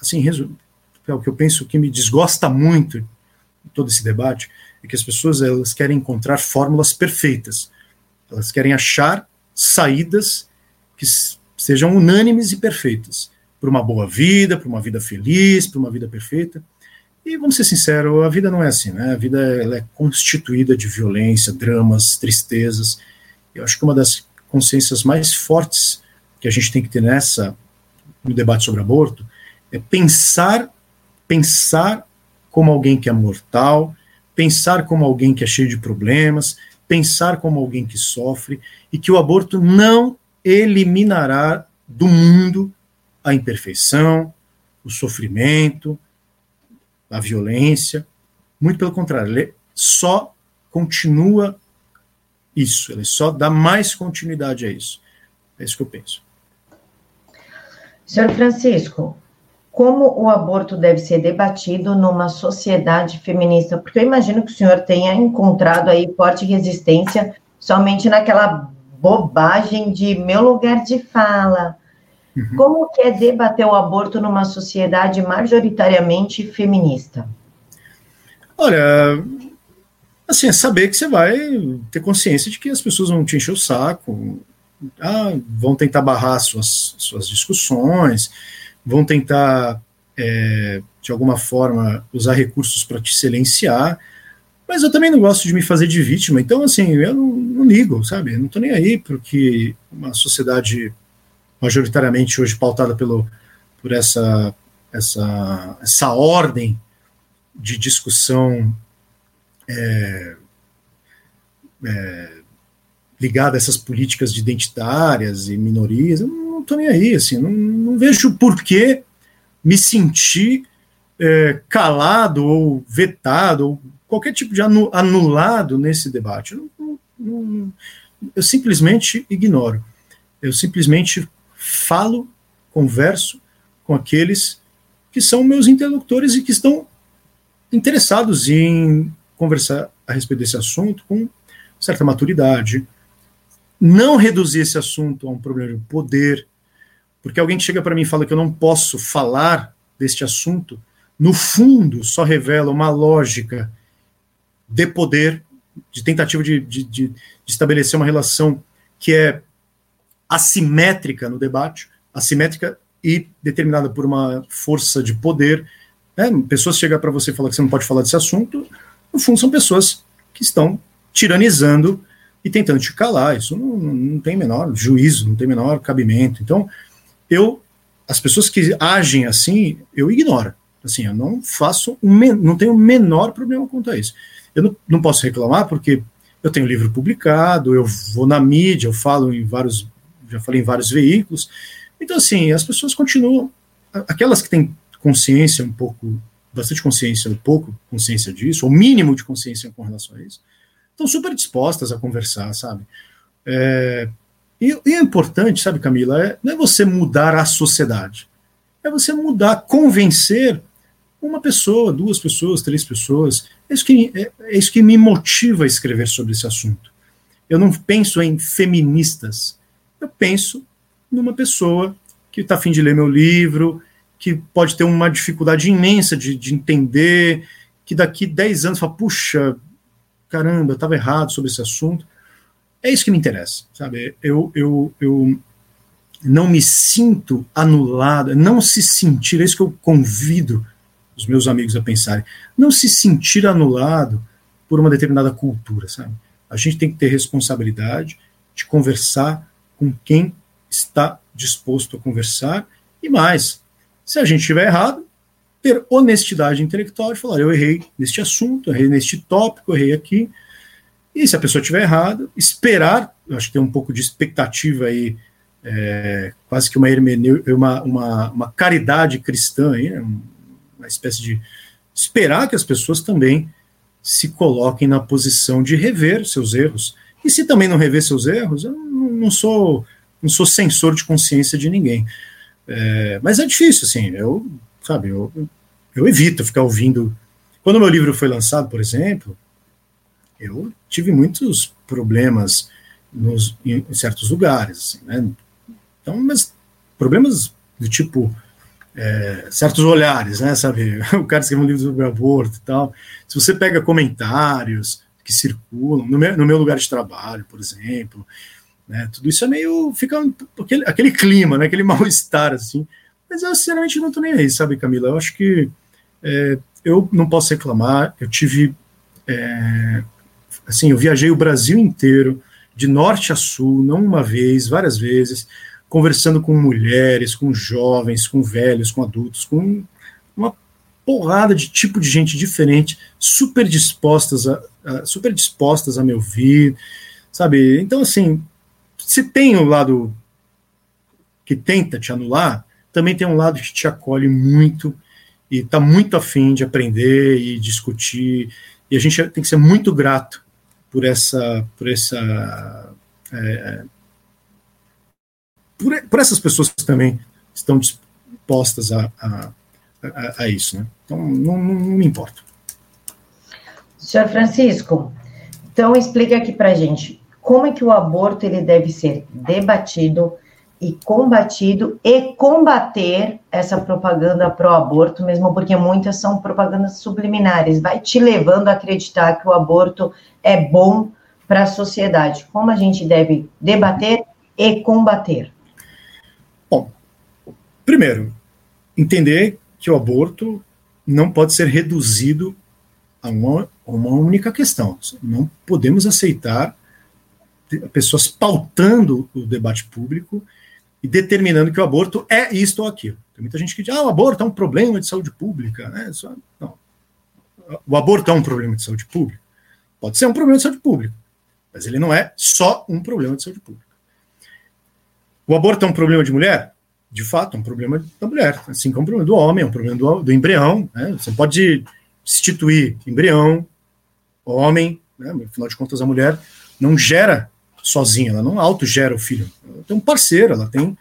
Speaker 3: Assim, resumo, é o que eu penso que me desgosta muito todo esse debate, é que as pessoas elas querem encontrar fórmulas perfeitas. Elas querem achar saídas que sejam unânimes e perfeitas. por uma boa vida, por uma vida feliz, por uma vida perfeita. E vamos ser sinceros, a vida não é assim, né? A vida ela é constituída de violência, dramas, tristezas. Eu acho que uma das consciências mais fortes que a gente tem que ter nessa no debate sobre aborto é pensar pensar como alguém que é mortal, pensar como alguém que é cheio de problemas, pensar como alguém que sofre e que o aborto não eliminará do mundo a imperfeição, o sofrimento, a violência. Muito pelo contrário, ele só continua isso, ele só dá mais continuidade a isso. É isso que eu penso.
Speaker 2: Senhor Francisco, como o aborto deve ser debatido numa sociedade feminista? Porque eu imagino que o senhor tenha encontrado aí forte resistência somente naquela bobagem de meu lugar de fala. Uhum. Como que é debater o aborto numa sociedade majoritariamente feminista?
Speaker 3: Olha, assim, é saber que você vai ter consciência de que as pessoas vão te encher o saco, ah, vão tentar barrar suas, suas discussões, vão tentar, é, de alguma forma, usar recursos para te silenciar, mas eu também não gosto de me fazer de vítima, então, assim, eu não, não ligo, sabe? Eu não estou nem aí porque uma sociedade majoritariamente hoje pautada pelo, por essa, essa, essa ordem de discussão é, é, ligada a essas políticas de identitárias e minorias, eu não estou nem aí, assim, não, não vejo por que me sentir é, calado ou vetado ou qualquer tipo de anulado nesse debate. Eu, não, não, eu simplesmente ignoro. Eu simplesmente falo, converso com aqueles que são meus interlocutores e que estão interessados em conversar a respeito desse assunto com certa maturidade, não reduzir esse assunto a um problema de poder, porque alguém que chega para mim e fala que eu não posso falar deste assunto, no fundo só revela uma lógica de poder, de tentativa de, de, de, de estabelecer uma relação que é assimétrica no debate, assimétrica e determinada por uma força de poder. Né? Pessoas chegam para você e falam que você não pode falar desse assunto, no fundo são pessoas que estão tiranizando e tentando te calar. Isso não, não tem menor juízo, não tem menor cabimento. Então, eu, as pessoas que agem assim, eu ignoro. Assim, eu não faço, não tenho o menor problema quanto a isso. Eu não, não posso reclamar porque eu tenho livro publicado, eu vou na mídia, eu falo em vários já falei em vários veículos. Então, assim, as pessoas continuam, aquelas que têm consciência um pouco, bastante consciência, um pouco consciência disso, ou mínimo de consciência com relação a isso, estão super dispostas a conversar, sabe? É, e, e, é importante, sabe, Camila, é, não é você mudar a sociedade, é você mudar, convencer uma pessoa, duas pessoas, três pessoas. É isso que, é, é isso que me motiva a escrever sobre esse assunto. Eu não penso em feministas, eu penso numa pessoa que está afim de ler meu livro, que pode ter uma dificuldade imensa de, de entender, que daqui 10 anos fala, puxa, caramba, eu estava errado sobre esse assunto. É isso que me interessa, sabe? Eu, eu, eu não me sinto anulado, não se sentir, é isso que eu convido os meus amigos a pensarem, não se sentir anulado por uma determinada cultura, sabe? A gente tem que ter responsabilidade de conversar com quem está disposto a conversar e mais, se a gente estiver errado, ter honestidade intelectual e falar: eu errei neste assunto, errei neste tópico, errei aqui. E se a pessoa estiver errada, esperar, acho que tem um pouco de expectativa aí, é, quase que uma, uma, uma, uma caridade cristã, aí, né, uma espécie de esperar que as pessoas também se coloquem na posição de rever seus erros. E se também não rever seus erros, eu não sou não sou censor de consciência de ninguém. É, mas é difícil, assim, eu, sabe, eu, eu evito ficar ouvindo. Quando meu livro foi lançado, por exemplo, eu tive muitos problemas nos, em, certos lugares, assim, né? Então, mas problemas do tipo é, certos olhares, né? Sabe, o cara escreveu um livro sobre aborto e tal. Se você pega comentários que circulam no meu, no meu lugar de trabalho, por exemplo, né? Tudo isso é meio. fica aquele, aquele clima, né? aquele mal-estar, assim. Mas eu, sinceramente, não estou nem aí, sabe, Camila? Eu acho que é, eu não posso reclamar. Eu tive. É, assim, eu viajei o Brasil inteiro, de norte a sul, não uma vez, várias vezes, conversando com mulheres, com jovens, com velhos, com adultos, com uma porrada de tipo de gente diferente, super dispostas a, a super dispostas a me ouvir, sabe? Então, assim, se tem o um lado que tenta te anular, também tem um lado que te acolhe muito e está muito afim de aprender e discutir. E a gente tem que ser muito grato por essa, por essa, é, por, por, essas pessoas que também estão dispostas a, a, a, a isso, né? Então não, não, não me importa.
Speaker 2: Senhor Francisco, então explique aqui para gente como é que o aborto ele deve ser debatido e combatido e combater essa propaganda pró-aborto, mesmo porque muitas são propagandas subliminares, vai te levando a acreditar que o aborto é bom para a sociedade. Como a gente deve debater e combater?
Speaker 3: Bom, primeiro, entender que o aborto não pode ser reduzido a uma, uma única questão. Não podemos aceitar pessoas pautando o debate público e determinando que o aborto é isto ou aquilo. Tem muita gente que diz, ah, o aborto é um problema de saúde pública. Né? Só, não. O aborto é um problema de saúde pública? Pode ser um problema de saúde pública, mas ele não é só um problema de saúde pública. O aborto é um problema de mulher? De fato, é um problema da mulher, assim como é um problema do homem, é um problema do, do embrião. Né? Você pode instituir embrião, homem, né? afinal de contas, a mulher não gera sozinha, ela não autogera o filho. Ela tem um parceiro, ela tem,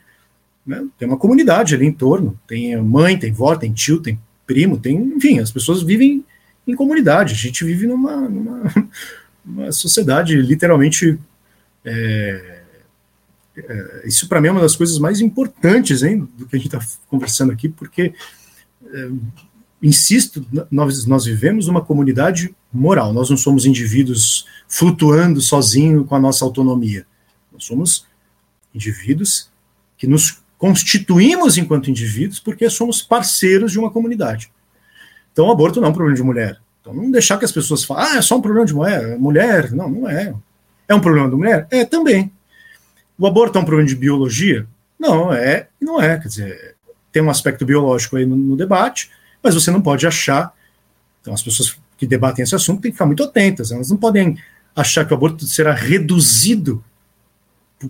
Speaker 3: né, tem uma comunidade ali em torno, tem mãe, tem vó, tem tio, tem primo, tem, enfim, as pessoas vivem em comunidade. A gente vive numa, numa sociedade literalmente. É, é, isso para mim é uma das coisas mais importantes hein, do que a gente está conversando aqui, porque é, insisto, nós, nós vivemos numa comunidade moral, nós não somos indivíduos flutuando sozinho com a nossa autonomia. Nós somos indivíduos que nos constituímos enquanto indivíduos porque somos parceiros de uma comunidade. Então, o aborto não é um problema de mulher. Então, não deixar que as pessoas falem, ah, é só um problema de mulher. Mulher, não, não é. É um problema da mulher? É também. O aborto é um problema de biologia? Não, é não é. Quer dizer, tem um aspecto biológico aí no, no debate, mas você não pode achar. Então, as pessoas que debatem esse assunto têm que ficar muito atentas. Elas não podem achar que o aborto será reduzido,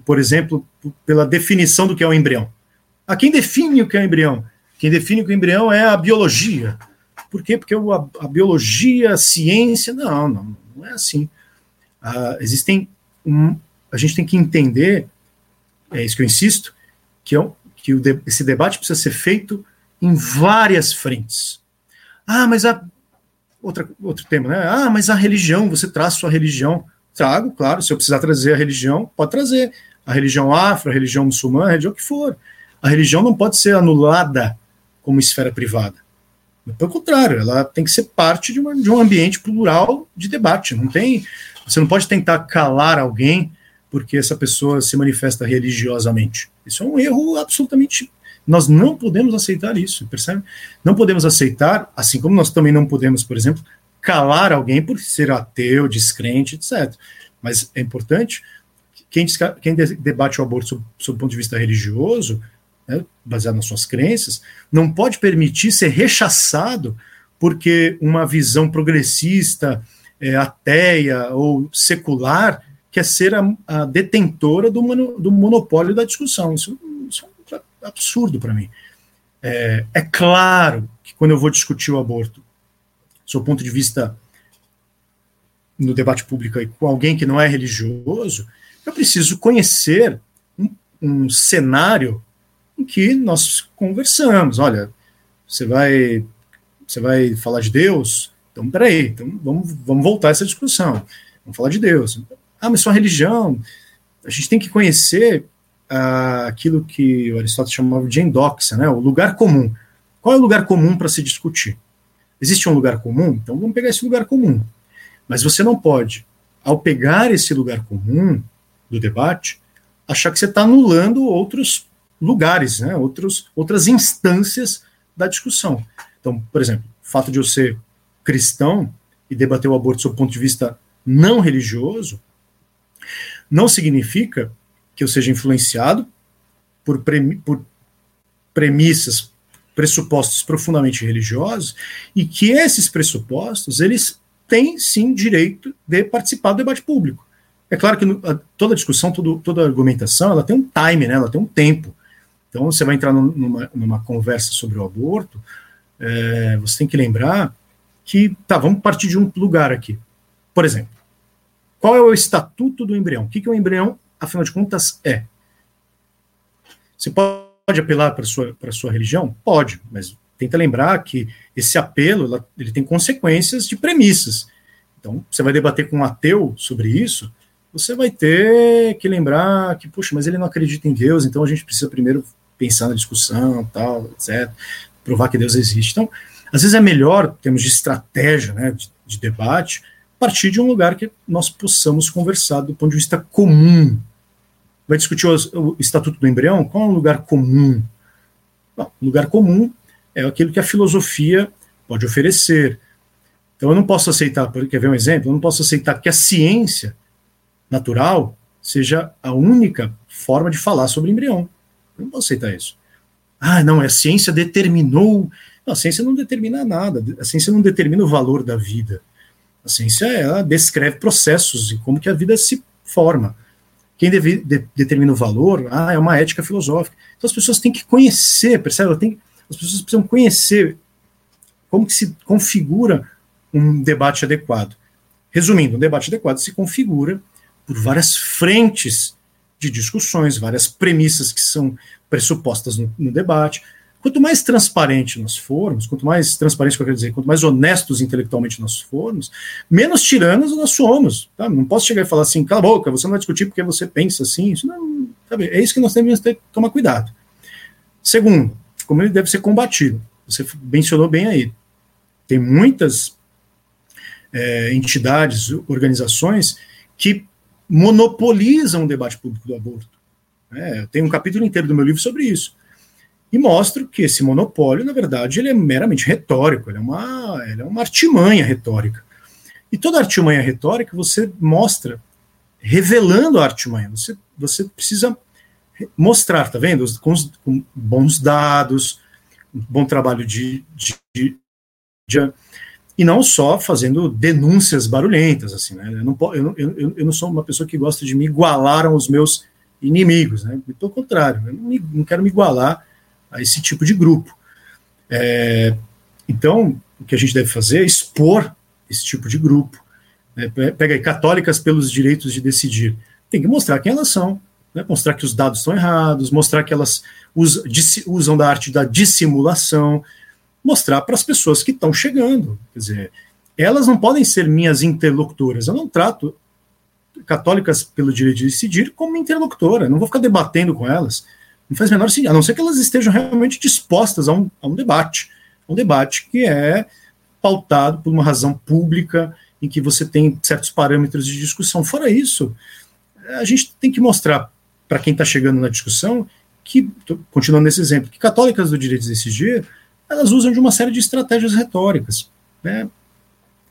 Speaker 3: por exemplo, pela definição do que é o embrião. A quem define o que é o embrião? Quem define o que é o embrião é a biologia. Por quê? Porque a, biologia, a ciência, não, não, não é assim. Ah, existem. Um, a gente tem que entender, é isso que eu insisto, que, é, que o, esse debate precisa ser feito em várias frentes. Ah, mas a. Outra, outro tema, né? Ah, mas a religião, você traz sua religião. Trago, claro, se eu precisar trazer a religião, pode trazer. A religião afro, a religião muçulmana, a religião que for. A religião não pode ser anulada como esfera privada. Pelo contrário, ela tem que ser parte de, uma, de um ambiente plural de debate. Não tem, você não pode tentar calar alguém porque essa pessoa se manifesta religiosamente. Isso é um erro absolutamente nós não podemos aceitar isso, percebe? Não podemos aceitar, assim como nós também não podemos, por exemplo, calar alguém por ser ateu, descrente, etc. Mas é importante, quem, quem debate o aborto sob, sob o ponto de vista religioso, né, baseado nas suas crenças, não pode permitir ser rechaçado porque uma visão progressista, é, ateia ou secular quer ser a, a detentora do, mono, do monopólio da discussão. Isso absurdo para mim. É, é, claro que quando eu vou discutir o aborto, seu ponto de vista no debate público aí, com alguém que não é religioso, eu preciso conhecer um, um cenário em que nós conversamos. Olha, você vai você vai falar de Deus? Então, peraí, então vamos, vamos voltar a essa discussão. Vamos falar de Deus. Ah, mas sua religião. A gente tem que conhecer aquilo que Aristóteles chamava de endóxia, né, o lugar comum. Qual é o lugar comum para se discutir? Existe um lugar comum? Então vamos pegar esse lugar comum. Mas você não pode, ao pegar esse lugar comum do debate, achar que você está anulando outros lugares, né, outros, outras instâncias da discussão. Então, por exemplo, o fato de eu ser cristão e debater o aborto sob o ponto de vista não religioso não significa que eu seja influenciado por, premi por premissas, pressupostos profundamente religiosos e que esses pressupostos eles têm sim direito de participar do debate público. É claro que toda discussão, todo, toda argumentação, ela tem um time, né? Ela tem um tempo. Então, você vai entrar numa, numa conversa sobre o aborto, é, você tem que lembrar que, tá, vamos partir de um lugar aqui. Por exemplo, qual é o estatuto do embrião? O que, que o embrião, afinal de contas, é? Você pode apelar para sua para sua religião? Pode, mas tenta lembrar que esse apelo ele tem consequências de premissas. Então, você vai debater com um ateu sobre isso, você vai ter que lembrar que, puxa, mas ele não acredita em Deus, então a gente precisa primeiro pensar na discussão, tal, etc., provar que Deus existe. Então, às vezes é melhor, temos de estratégia, né, de, de debate, partir de um lugar que nós possamos conversar do ponto de vista comum. Vai discutir o, o Estatuto do Embrião? Qual é o lugar comum? Bom, lugar comum é aquilo que a filosofia pode oferecer. Então eu não posso aceitar, quer ver um exemplo? Eu não posso aceitar que a ciência natural seja a única forma de falar sobre embrião. Eu não posso aceitar isso. Ah, não, a ciência determinou. Não, a ciência não determina nada. A ciência não determina o valor da vida. A ciência ela descreve processos e como que a vida se forma. Quem deve, de, determina o valor ah, é uma ética filosófica. Então as pessoas têm que conhecer, percebe? Tem, as pessoas precisam conhecer como que se configura um debate adequado. Resumindo, um debate adequado se configura por várias frentes de discussões, várias premissas que são pressupostas no, no debate. Quanto mais transparente nós formos, quanto mais transparente, que eu quero dizer, quanto mais honestos intelectualmente nós formos, menos tiranos nós somos. Tá? Não posso chegar e falar assim, cala a boca, você não vai discutir porque você pensa assim. Isso não, sabe? É isso que nós temos que tomar cuidado. Segundo, como ele deve ser combatido. Você mencionou bem aí. Tem muitas é, entidades, organizações que monopolizam o debate público do aborto. É, tem um capítulo inteiro do meu livro sobre isso. E mostro que esse monopólio, na verdade, ele é meramente retórico, ele é uma, ele é uma artimanha retórica. E toda artimanha retórica você mostra revelando a artimanha. Você, você precisa mostrar, tá vendo? Com, com bons dados, um bom trabalho de, de, de, de e não só fazendo denúncias barulhentas, assim, né? Eu não, eu, eu, eu não sou uma pessoa que gosta de me igualar aos meus inimigos, né? Pelo contrário, eu não, me, não quero me igualar a esse tipo de grupo. É, então, o que a gente deve fazer é expor esse tipo de grupo. Né? Pega aí, católicas pelos direitos de decidir. Tem que mostrar quem elas são, né? mostrar que os dados estão errados, mostrar que elas usam, da arte da dissimulação, mostrar para as pessoas que estão chegando. Quer dizer, elas não podem ser minhas interlocutoras. Eu não trato católicas pelo direito de decidir como interlocutora. Não vou ficar debatendo com elas. Não faz menor sentido, a não ser que elas estejam realmente dispostas a um, a um debate. Um debate que é pautado por uma razão pública, em que você tem certos parâmetros de discussão. Fora isso, a gente tem que mostrar para quem está chegando na discussão que, continuando nesse exemplo, que católicas do direito de decidir elas usam de uma série de estratégias retóricas. Né?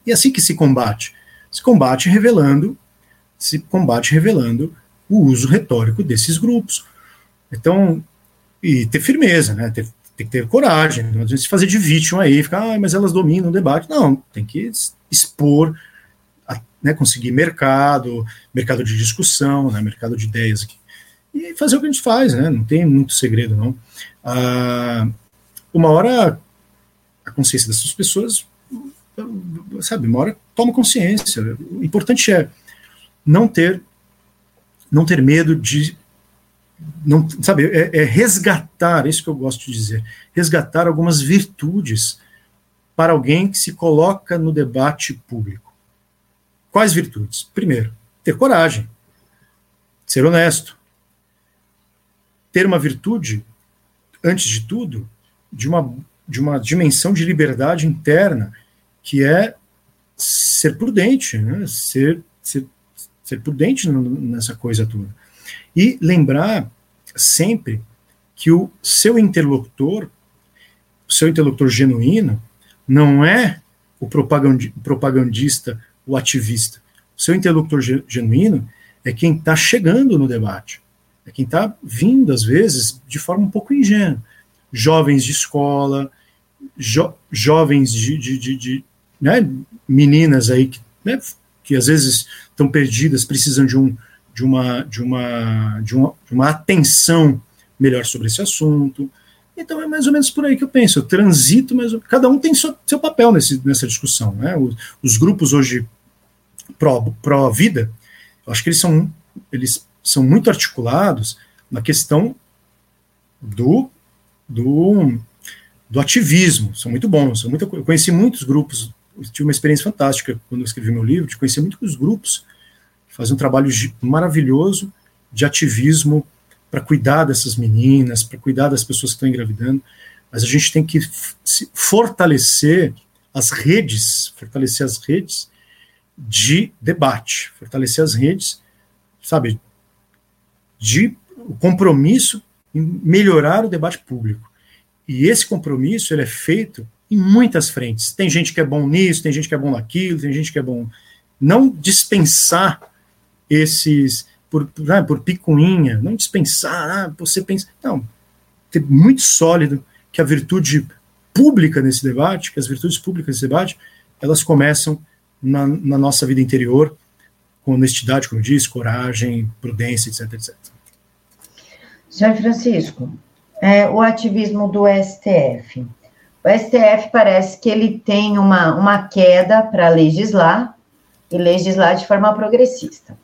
Speaker 3: E é assim que se combate. Se combate revelando, se combate revelando o uso retórico desses grupos. Então, e ter firmeza, né? Ter, tem que ter coragem, não se fazer de vítima aí, ficar, ah, mas elas dominam o debate. Não, tem que expor, né, conseguir mercado, mercado de discussão, né, mercado de ideias aqui. E fazer o que a gente faz, né? Não tem muito segredo, não. Ah, uma hora a consciência dessas pessoas, sabe, uma hora toma consciência. O importante é não ter não ter medo de não sabe é, é resgatar isso que eu gosto de dizer resgatar algumas virtudes para alguém que se coloca no debate público quais virtudes primeiro ter coragem ser honesto ter uma virtude antes de tudo de uma, de uma dimensão de liberdade interna que é ser prudente, né? ser, ser, ser prudente nessa coisa toda. E lembrar sempre que o seu interlocutor, o seu interlocutor genuíno, não é o propagandista, o ativista. O seu interlocutor genuíno é quem está chegando no debate, é quem está vindo, às vezes, de forma um pouco ingênua. Jovens de escola, jo jovens de, de, de, de né, meninas aí que, né, que às vezes estão perdidas, precisam de, um, de, uma, de, uma, de, uma, de uma atenção melhor sobre esse assunto. Então é mais ou menos por aí que eu penso. Eu transito, mas cada um tem seu, seu papel nesse, nessa discussão. Né? Os, os grupos hoje pró-vida, pró acho que eles são, eles são muito articulados na questão do, do, do ativismo. São muito bons. São muito, eu conheci muitos grupos, tive uma experiência fantástica quando eu escrevi meu livro, de conhecer muitos grupos fazem um trabalho maravilhoso de ativismo para cuidar dessas meninas, para cuidar das pessoas que estão engravidando, mas a gente tem que fortalecer as redes, fortalecer as redes de debate, fortalecer as redes, sabe, de compromisso em melhorar o debate público. E esse compromisso ele é feito em muitas frentes. Tem gente que é bom nisso, tem gente que é bom naquilo, tem gente que é bom. Não dispensar esses por, ah, por picuinha, não dispensar, ah, você pensa. Não, ter muito sólido que a virtude pública nesse debate, que as virtudes públicas nesse debate, elas começam na, na nossa vida interior, com honestidade, como disse, coragem, prudência, etc, etc.
Speaker 2: Senhor Francisco, é, o ativismo do STF. O STF parece que ele tem uma, uma queda para legislar e legislar de forma progressista.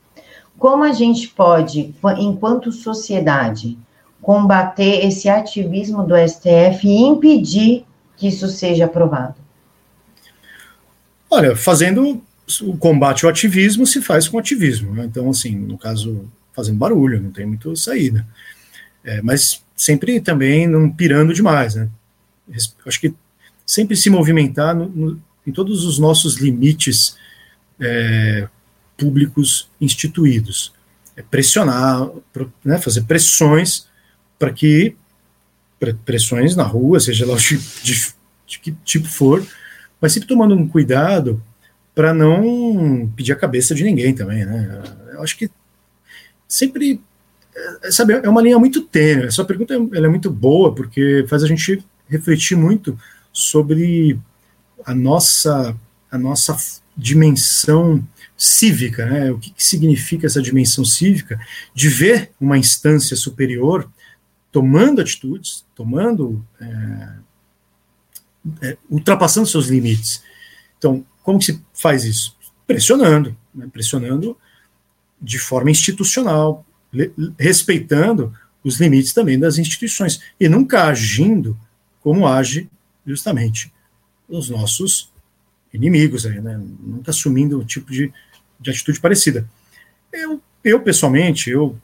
Speaker 2: Como a gente pode, enquanto sociedade, combater esse ativismo do STF e impedir que isso seja aprovado?
Speaker 3: Olha, fazendo o combate ao ativismo se faz com ativismo. Né? Então, assim, no caso, fazendo barulho, não tem muito saída. É, mas sempre também não pirando demais, né? Acho que sempre se movimentar no, no, em todos os nossos limites é, públicos instituídos. É pressionar, né, fazer pressões para que pressões na rua, seja lá de, de, de que tipo for, mas sempre tomando um cuidado para não pedir a cabeça de ninguém também, né? Eu acho que sempre, é, sabe, é uma linha muito tênue. Essa pergunta ela é muito boa porque faz a gente refletir muito sobre a nossa a nossa dimensão cívica, né? O que, que significa essa dimensão cívica de ver uma instância superior tomando atitudes, tomando é, é, ultrapassando seus limites. Então, como que se faz isso? Pressionando, né? pressionando de forma institucional, respeitando os limites também das instituições e nunca agindo como age justamente os nossos inimigos, aí, né? nunca assumindo o tipo de de atitude parecida. Eu, eu pessoalmente, eu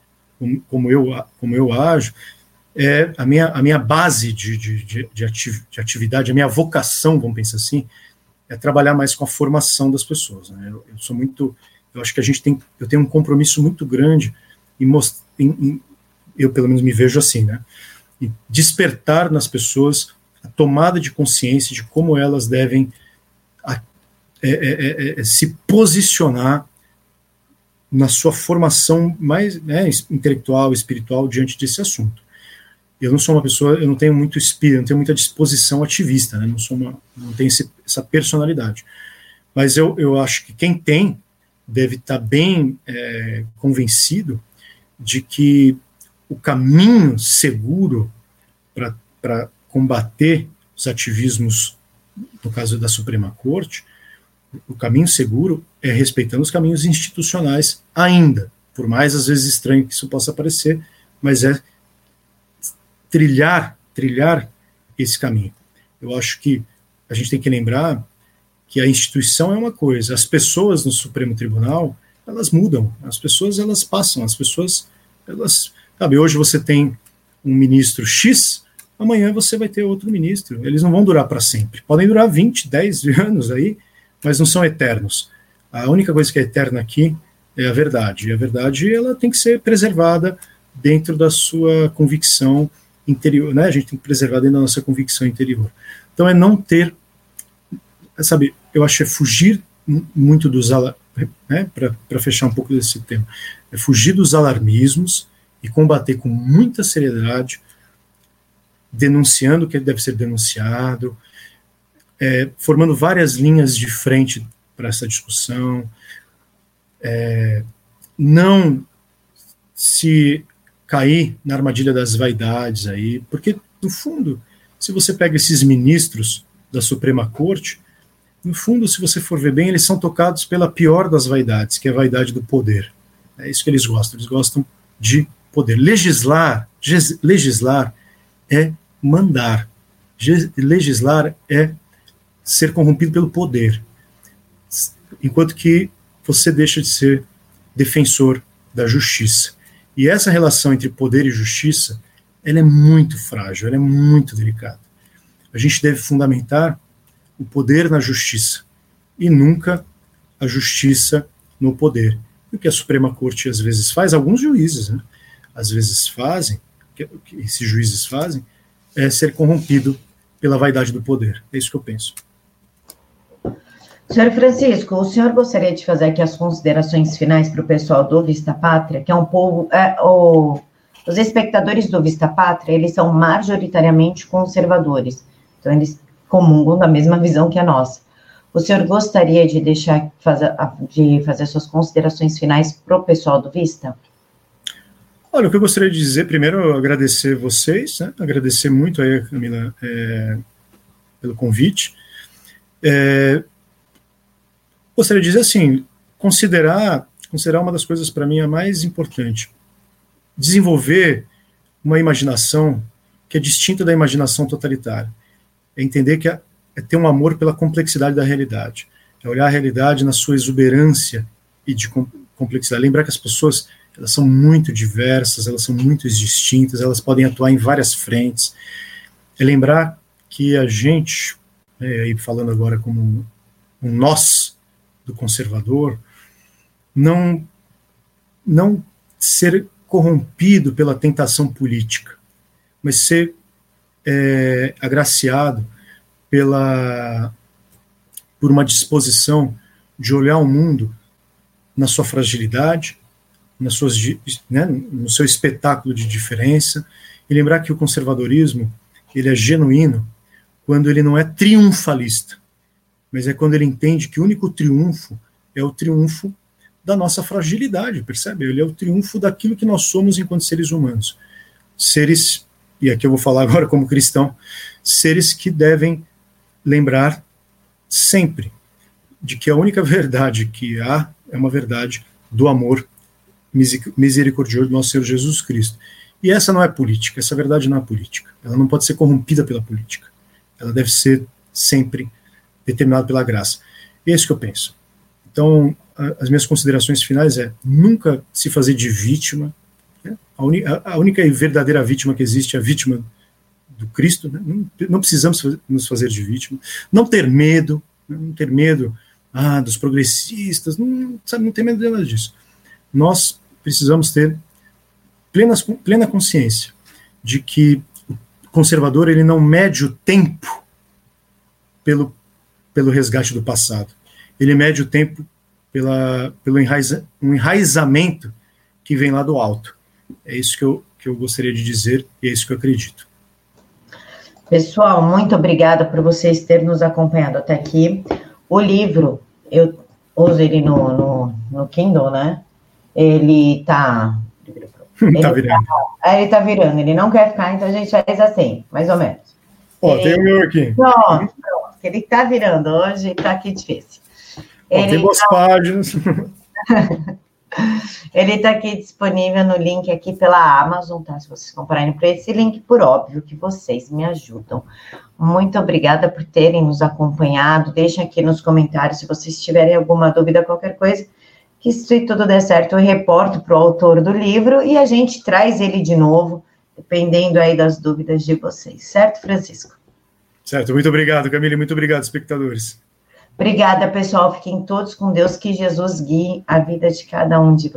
Speaker 3: como eu como eu ajo, é a minha a minha base de, de, de, de, ativ, de atividade, a minha vocação, vamos pensar assim, é trabalhar mais com a formação das pessoas. Né? Eu, eu, sou muito, eu acho que a gente tem, eu tenho um compromisso muito grande em, em, em eu pelo menos me vejo assim, né? E despertar nas pessoas a tomada de consciência de como elas devem é é, é, é, se posicionar na sua formação mais né, intelectual, espiritual diante desse assunto. Eu não sou uma pessoa, eu não tenho muito espírito, não tenho muita disposição ativista, né, não sou uma, não tenho esse, essa personalidade. Mas eu, eu acho que quem tem deve estar bem é, convencido de que o caminho seguro para combater os ativismos, no caso da Suprema Corte, o caminho seguro é respeitando os caminhos institucionais ainda, por mais às vezes estranho que isso possa parecer, mas é trilhar, trilhar esse caminho. Eu acho que a gente tem que lembrar que a instituição é uma coisa, as pessoas no Supremo Tribunal, elas mudam, as pessoas elas passam, as pessoas elas, sabe, hoje você tem um ministro X, amanhã você vai ter outro ministro. Eles não vão durar para sempre. Podem durar 20, 10 anos aí, mas não são eternos. A única coisa que é eterna aqui é a verdade. E a verdade ela tem que ser preservada dentro da sua convicção interior, né? A gente tem que preservar dentro da nossa convicção interior. Então é não ter, sabe, eu acho que é fugir muito dos né, para fechar um pouco desse tema, é fugir dos alarmismos e combater com muita seriedade, denunciando o que deve ser denunciado, é, formando várias linhas de frente para essa discussão, é, não se cair na armadilha das vaidades aí, porque, no fundo, se você pega esses ministros da Suprema Corte, no fundo, se você for ver bem, eles são tocados pela pior das vaidades, que é a vaidade do poder. É isso que eles gostam, eles gostam de poder. Legislar, legislar é mandar. Legislar é ser corrompido pelo poder. Enquanto que você deixa de ser defensor da justiça. E essa relação entre poder e justiça, ela é muito frágil, ela é muito delicada. A gente deve fundamentar o poder na justiça e nunca a justiça no poder. o que a Suprema Corte às vezes faz, alguns juízes, né, às vezes fazem, o que esses juízes fazem, é ser corrompido pela vaidade do poder. É isso que eu penso.
Speaker 2: Senhor Francisco, o senhor gostaria de fazer aqui as considerações finais para o pessoal do Vista Pátria, que é um povo. É, o, os espectadores do Vista Pátria, eles são majoritariamente conservadores. Então, eles comungam da mesma visão que a nossa. O senhor gostaria de deixar fazer, de fazer suas considerações finais para o pessoal do Vista?
Speaker 3: Olha, o que eu gostaria de dizer, primeiro, agradecer vocês, né? agradecer muito aí, Camila, é, pelo convite. É, gostaria de dizer assim, considerar, considerar uma das coisas para mim a mais importante, desenvolver uma imaginação que é distinta da imaginação totalitária. É entender que é, é ter um amor pela complexidade da realidade. É olhar a realidade na sua exuberância e de complexidade. Lembrar que as pessoas elas são muito diversas, elas são muito distintas, elas podem atuar em várias frentes. É lembrar que a gente, é, aí falando agora como um, um nós, do conservador, não, não ser corrompido pela tentação política, mas ser é, agraciado pela, por uma disposição de olhar o mundo na sua fragilidade, nas suas, né, no seu espetáculo de diferença, e lembrar que o conservadorismo ele é genuíno quando ele não é triunfalista mas é quando ele entende que o único triunfo é o triunfo da nossa fragilidade, percebe? Ele é o triunfo daquilo que nós somos enquanto seres humanos. Seres, e aqui eu vou falar agora como cristão, seres que devem lembrar sempre de que a única verdade que há é uma verdade do amor misericordioso do nosso Senhor Jesus Cristo. E essa não é política, essa verdade não é política. Ela não pode ser corrompida pela política. Ela deve ser sempre determinado pela graça. É isso que eu penso. Então, as minhas considerações finais é nunca se fazer de vítima. Né? A, a, a, única e verdadeira vítima que existe é a vítima do Cristo. Né? Não, não, precisamos nos fazer de vítima. Não ter medo, né? não ter medo ah, dos progressistas, não, sabe, não ter medo de nada disso. Nós precisamos ter plena, plena consciência de que o conservador ele não mede o tempo pelo pelo resgate do passado. Ele mede o tempo pela, pelo enraiza, um enraizamento que vem lá do alto. É isso que eu, que eu gostaria de dizer e é isso que eu acredito.
Speaker 2: Pessoal, muito obrigada por vocês terem nos acompanhado até aqui. O livro, eu uso ele no, no, no Kindle, né? Ele tá. Ele tá virando. Tá, ele tá virando, ele não quer ficar, então a gente faz assim, mais ou menos.
Speaker 3: Ó, ele, tem o meu aqui.
Speaker 2: Pronto, ele está virando hoje, está aqui difícil.
Speaker 3: Ele tem duas tá... páginas.
Speaker 2: ele está aqui disponível no link aqui pela Amazon, tá? Se vocês comprarem por esse link, por óbvio que vocês me ajudam. Muito obrigada por terem nos acompanhado. Deixem aqui nos comentários se vocês tiverem alguma dúvida, qualquer coisa. Que se tudo der certo, eu reporto para o autor do livro e a gente traz ele de novo, dependendo aí das dúvidas de vocês, certo, Francisco?
Speaker 3: Certo, muito obrigado, Camille, muito obrigado, espectadores.
Speaker 2: Obrigada, pessoal. Fiquem todos com Deus, que Jesus guie a vida de cada um de vocês.